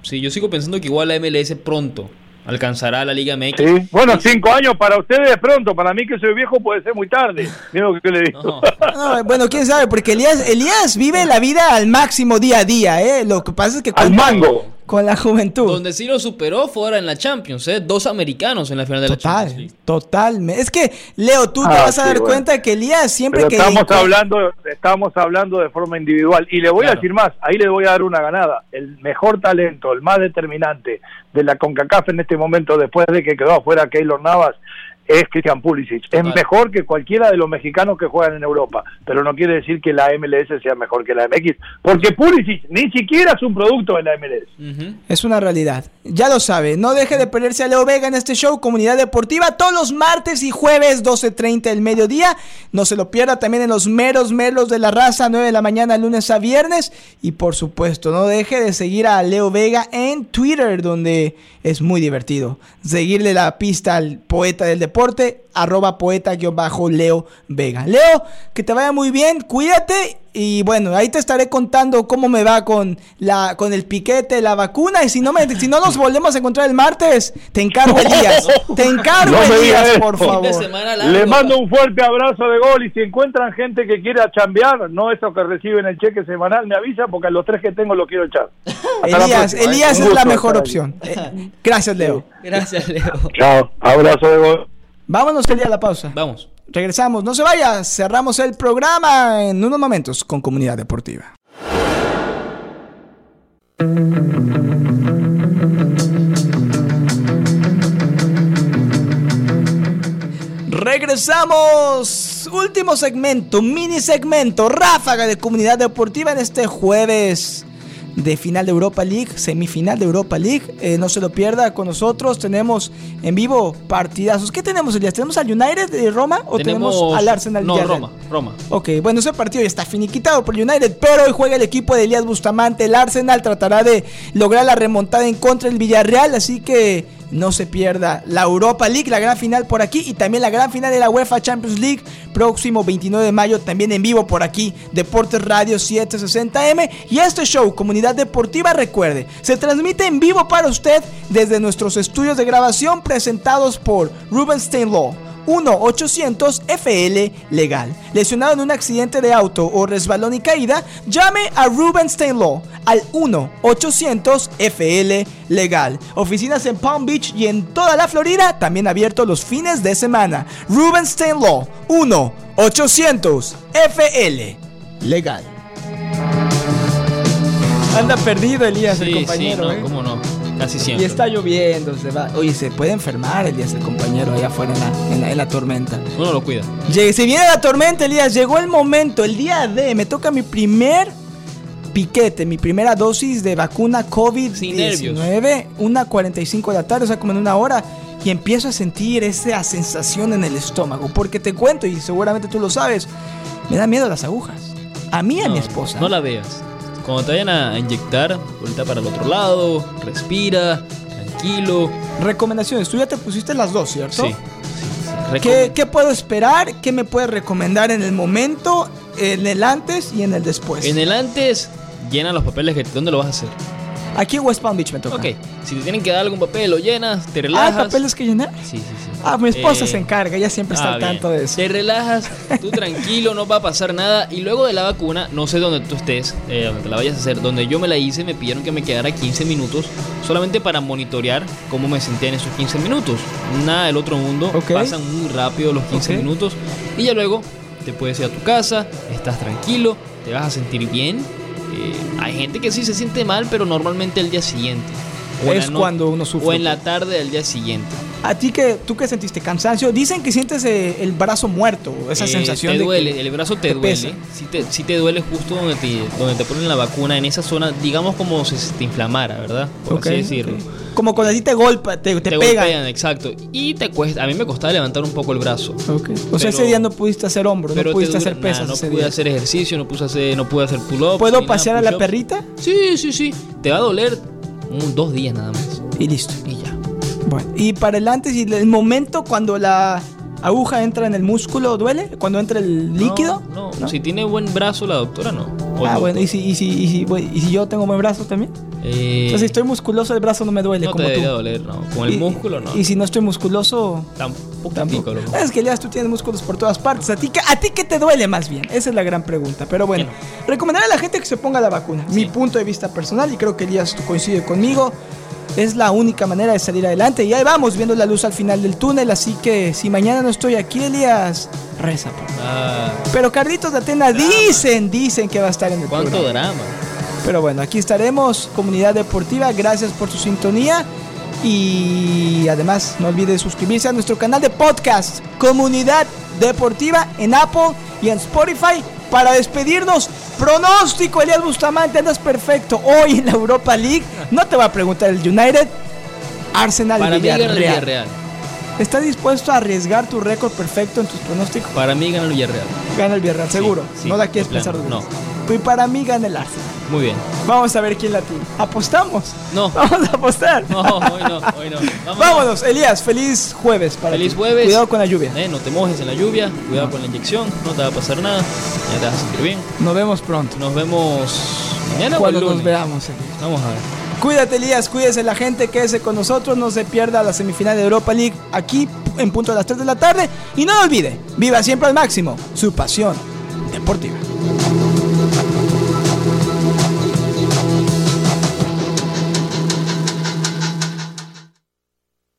[SPEAKER 2] Sí, yo sigo pensando que igual la MLS pronto alcanzará la Liga MX.
[SPEAKER 3] Sí. Bueno, cinco años para ustedes de pronto, para mí que soy viejo puede ser muy tarde. que le digo.
[SPEAKER 1] bueno, quién sabe, porque Elías, Elías vive la vida al máximo día a día, ¿eh? Lo que pasa es que...
[SPEAKER 3] Al mango
[SPEAKER 1] con la juventud.
[SPEAKER 2] Donde sí lo superó fue ahora en la Champions, ¿eh? Dos americanos en la final de la Champions.
[SPEAKER 1] Total, Es que, Leo, tú te ah, vas a dar cuenta que Elías siempre que.
[SPEAKER 3] Estamos hablando, estamos hablando de forma individual. Y le voy a decir más, ahí le voy a dar una ganada. El mejor talento, el más determinante de la CONCACAF en este momento, después de que quedó afuera Keylor Navas, es Christian Pulisic. Es mejor que cualquiera de los mexicanos que juegan en Europa, pero no quiere decir que la MLS sea mejor que la MX, porque Pulisic ni siquiera es un producto de la MLS.
[SPEAKER 1] Es una realidad. Ya lo sabe, no deje de perderse a Leo Vega en este show Comunidad Deportiva todos los martes y jueves 12.30 del mediodía. No se lo pierda también en los meros meros de la raza 9 de la mañana lunes a viernes y por supuesto, no deje de seguir a Leo Vega en Twitter donde es muy divertido. Seguirle la pista al poeta del deporte, arroba poeta-leo Vega. Leo, que te vaya muy bien, cuídate y bueno, ahí te estaré contando cómo me va con la con el piquete, la vacuna y si no me si no nos volvemos a encontrar el martes, te encargo Elías, te encargo Elías, por favor.
[SPEAKER 3] Le mando un fuerte abrazo de gol y si encuentran gente que quiera chambear, no eso que reciben el cheque semanal, me avisa porque a los tres que tengo lo quiero echar.
[SPEAKER 1] Elías, Elías es la mejor opción. Eh, gracias, Leo.
[SPEAKER 2] Gracias, Leo.
[SPEAKER 3] Chao, abrazo de gol.
[SPEAKER 1] Vámonos el día a la pausa.
[SPEAKER 2] Vamos.
[SPEAKER 1] Regresamos, no se vaya, cerramos el programa en unos momentos con Comunidad Deportiva. Regresamos. Último segmento, mini segmento, ráfaga de comunidad deportiva en este jueves de final de Europa League, semifinal de Europa League. Eh, no se lo pierda con nosotros. Tenemos en vivo partidazos. ¿Qué tenemos el día? ¿Tenemos al United de Roma o tenemos, al Arsenal
[SPEAKER 2] No, Roma, Roma.
[SPEAKER 1] Ok, bueno, ese partido ya está finiquitado por United, pero hoy juega el equipo de Elías Bustamante. El Arsenal tratará de lograr la remontada en contra del Villarreal, así que no se pierda la Europa League, la gran final por aquí y también la gran final de la UEFA Champions League próximo 29 de mayo también en vivo por aquí Deportes Radio 760M y este show Comunidad Deportiva recuerde se transmite en vivo para usted desde nuestros estudios de grabación presentados por Ruben Steinlaw 1-800-FL Legal. Lesionado en un accidente de auto o resbalón y caída, llame a Ruben Steinlaw al 1-800-FL Legal. Oficinas en Palm Beach y en toda la Florida, también abierto los fines de semana. Ruben Steinlaw 1-800-FL Legal. Anda perdido Elías, el compañero.
[SPEAKER 2] Sí, no,
[SPEAKER 1] ¿eh?
[SPEAKER 2] cómo no. Casi siempre.
[SPEAKER 1] Y está lloviendo, se va. Oye, se puede enfermar Elías, el compañero, allá afuera en la, en la, en la tormenta.
[SPEAKER 2] Uno lo cuida.
[SPEAKER 1] Llegue, se viene la tormenta, Elías. Llegó el momento, el día de. Me toca mi primer piquete, mi primera dosis de vacuna COVID-19. Una 45 de la tarde, o sea, como en una hora. Y empiezo a sentir esa sensación en el estómago. Porque te cuento, y seguramente tú lo sabes, me da miedo las agujas. A mí y a
[SPEAKER 2] No,
[SPEAKER 1] mi esposa.
[SPEAKER 2] No la veas. Cuando te vayan a inyectar, vuelta para el otro lado, respira, tranquilo.
[SPEAKER 1] Recomendaciones, tú ya te pusiste las dos, ¿cierto?
[SPEAKER 2] Sí. sí, sí.
[SPEAKER 1] ¿Qué, qué puedo esperar? ¿Qué me puedes recomendar en el momento, en el antes y en el después?
[SPEAKER 2] En el antes, llena los papeles. Que, ¿Dónde lo vas a hacer?
[SPEAKER 1] Aquí en West Palm Beach me toca.
[SPEAKER 2] Ok, si te tienen que dar algún papel, lo llenas, te
[SPEAKER 1] Ah,
[SPEAKER 2] relajas.
[SPEAKER 1] ¿hay papeles que llenar?
[SPEAKER 2] Sí, sí, sí.
[SPEAKER 1] Ah, mi esposa
[SPEAKER 2] Eh,
[SPEAKER 1] se encarga, ella siempre está
[SPEAKER 2] Ah,
[SPEAKER 1] al
[SPEAKER 2] bien.
[SPEAKER 1] tanto de eso.
[SPEAKER 2] Te relajas, tú tranquilo, no va a pasar nada. Y luego de la vacuna, no sé dónde tú estés, eh, donde te la vayas a hacer. Donde yo me la hice, me pidieron que me quedara 15 minutos solamente para monitorear cómo me sentía en esos 15 minutos. Nada del otro mundo,
[SPEAKER 1] Ok.
[SPEAKER 2] pasan muy rápido los 15
[SPEAKER 1] Ok.
[SPEAKER 2] minutos. Y ya luego te puedes ir a tu casa, estás tranquilo, te vas a sentir bien. Eh, hay gente que sí se siente mal, pero normalmente el día siguiente. O
[SPEAKER 1] Es cuando uno sufre.
[SPEAKER 2] O en la tarde del día siguiente.
[SPEAKER 1] ¿A ti que tú que sentiste cansancio? Dicen que sientes eh, el brazo muerto, esa
[SPEAKER 2] Eh,
[SPEAKER 1] sensación
[SPEAKER 2] te
[SPEAKER 1] de
[SPEAKER 2] duele,
[SPEAKER 1] que
[SPEAKER 2] el brazo te,
[SPEAKER 1] te
[SPEAKER 2] duele.
[SPEAKER 1] pesa.
[SPEAKER 2] Si te, sí te duele justo donde te, donde te ponen la vacuna, en esa zona, digamos como si te inflamara, ¿verdad? Por
[SPEAKER 1] Ok,
[SPEAKER 2] así decirlo.
[SPEAKER 1] ok. Como cuando a ti te golpa, te, te,
[SPEAKER 2] Te,
[SPEAKER 1] pegan.
[SPEAKER 2] golpean, exacto. Y te cuesta, a mí me costaba levantar un poco el brazo.
[SPEAKER 1] Ok. O sea,
[SPEAKER 2] Pero-
[SPEAKER 1] ese día no pudiste hacer hombro, no pudiste hacer pesas
[SPEAKER 2] nada, no pude
[SPEAKER 1] día.
[SPEAKER 2] hacer ejercicio, no, puse hacer, no pude hacer pull-ups.
[SPEAKER 1] ¿Puedo
[SPEAKER 2] ni nada,
[SPEAKER 1] pasear a la perrita?
[SPEAKER 2] Sí, sí, sí. Te va a doler un, dos días nada más.
[SPEAKER 1] Y listo.
[SPEAKER 2] Y ya.
[SPEAKER 1] Bueno, y para el antes y el momento cuando la aguja entra en el músculo, ¿duele? Cuando entra el líquido.
[SPEAKER 2] No, no. Si tiene buen brazo la doctora, no. O
[SPEAKER 1] Ah, bueno. ¿y si, y, si, y, si, bueno, ¿y si yo tengo buen brazo también?
[SPEAKER 2] Eh,
[SPEAKER 1] sea, si estoy musculoso, el brazo no me duele
[SPEAKER 2] no te
[SPEAKER 1] como tú.
[SPEAKER 2] doler, no. Con el
[SPEAKER 1] Y-
[SPEAKER 2] músculo, no.
[SPEAKER 1] Y si no estoy musculoso,
[SPEAKER 2] Tampoco.
[SPEAKER 1] tampoco. Es que ya tú tienes músculos por todas partes. ¿A ti, qué- ¿A ti qué te duele más bien? Esa es la gran pregunta. Pero bueno,
[SPEAKER 2] Bueno.
[SPEAKER 1] recomendar a la gente que se ponga la vacuna. Mi punto de vista personal, y creo que Elías tú coincide conmigo, es la única manera de salir adelante. Y ahí vamos, viendo la luz al final del túnel. Así que si mañana no estoy aquí, Elías, reza por.
[SPEAKER 2] Ah,
[SPEAKER 1] Pero Carlitos de Atena dicen, dicen que va a estar en el
[SPEAKER 2] ¿Cuánto
[SPEAKER 1] programa.
[SPEAKER 2] drama?
[SPEAKER 1] Pero bueno, aquí estaremos, comunidad deportiva. Gracias por su sintonía. Y además no olvide suscribirse a nuestro canal de podcast Comunidad Deportiva en Apple y en Spotify para despedirnos. Pronóstico, Elias Bustamante, andas perfecto. Hoy en la Europa League, no te va a preguntar el United, Arsenal
[SPEAKER 2] Para mí gana el
[SPEAKER 1] Villarreal. ¿Estás dispuesto a arriesgar tu récord perfecto en tus pronósticos?
[SPEAKER 2] Para mí gana el Villarreal.
[SPEAKER 1] Gana el Villarreal, seguro.
[SPEAKER 2] sí,
[SPEAKER 1] no la quieres pensar dos
[SPEAKER 2] no.
[SPEAKER 1] Veces. Y para mí gana el Arsenal.
[SPEAKER 2] Muy bien.
[SPEAKER 1] Vamos a ver quién la tiene. ¿Apostamos?
[SPEAKER 2] No.
[SPEAKER 1] Vamos a apostar.
[SPEAKER 2] No, hoy no, hoy no. Vámonos.
[SPEAKER 1] Vámonos, Elías. Feliz jueves para
[SPEAKER 2] Feliz
[SPEAKER 1] ti.
[SPEAKER 2] jueves.
[SPEAKER 1] Cuidado con la lluvia.
[SPEAKER 2] Eh, no te mojes en la lluvia, cuidado con la inyección, no te va a pasar nada, ya te vas a sentir bien.
[SPEAKER 1] Nos vemos pronto.
[SPEAKER 2] Nos vemos mañana o el
[SPEAKER 1] Cuando
[SPEAKER 2] lunes.
[SPEAKER 1] nos veamos, Elías.
[SPEAKER 2] Vamos a ver.
[SPEAKER 1] Cuídate, Elías. Cuídese la gente. Quédese con nosotros. No se pierda la semifinal de Europa League aquí en punto de las 3 de la tarde. Y no lo olvide, viva siempre al máximo su pasión deportiva.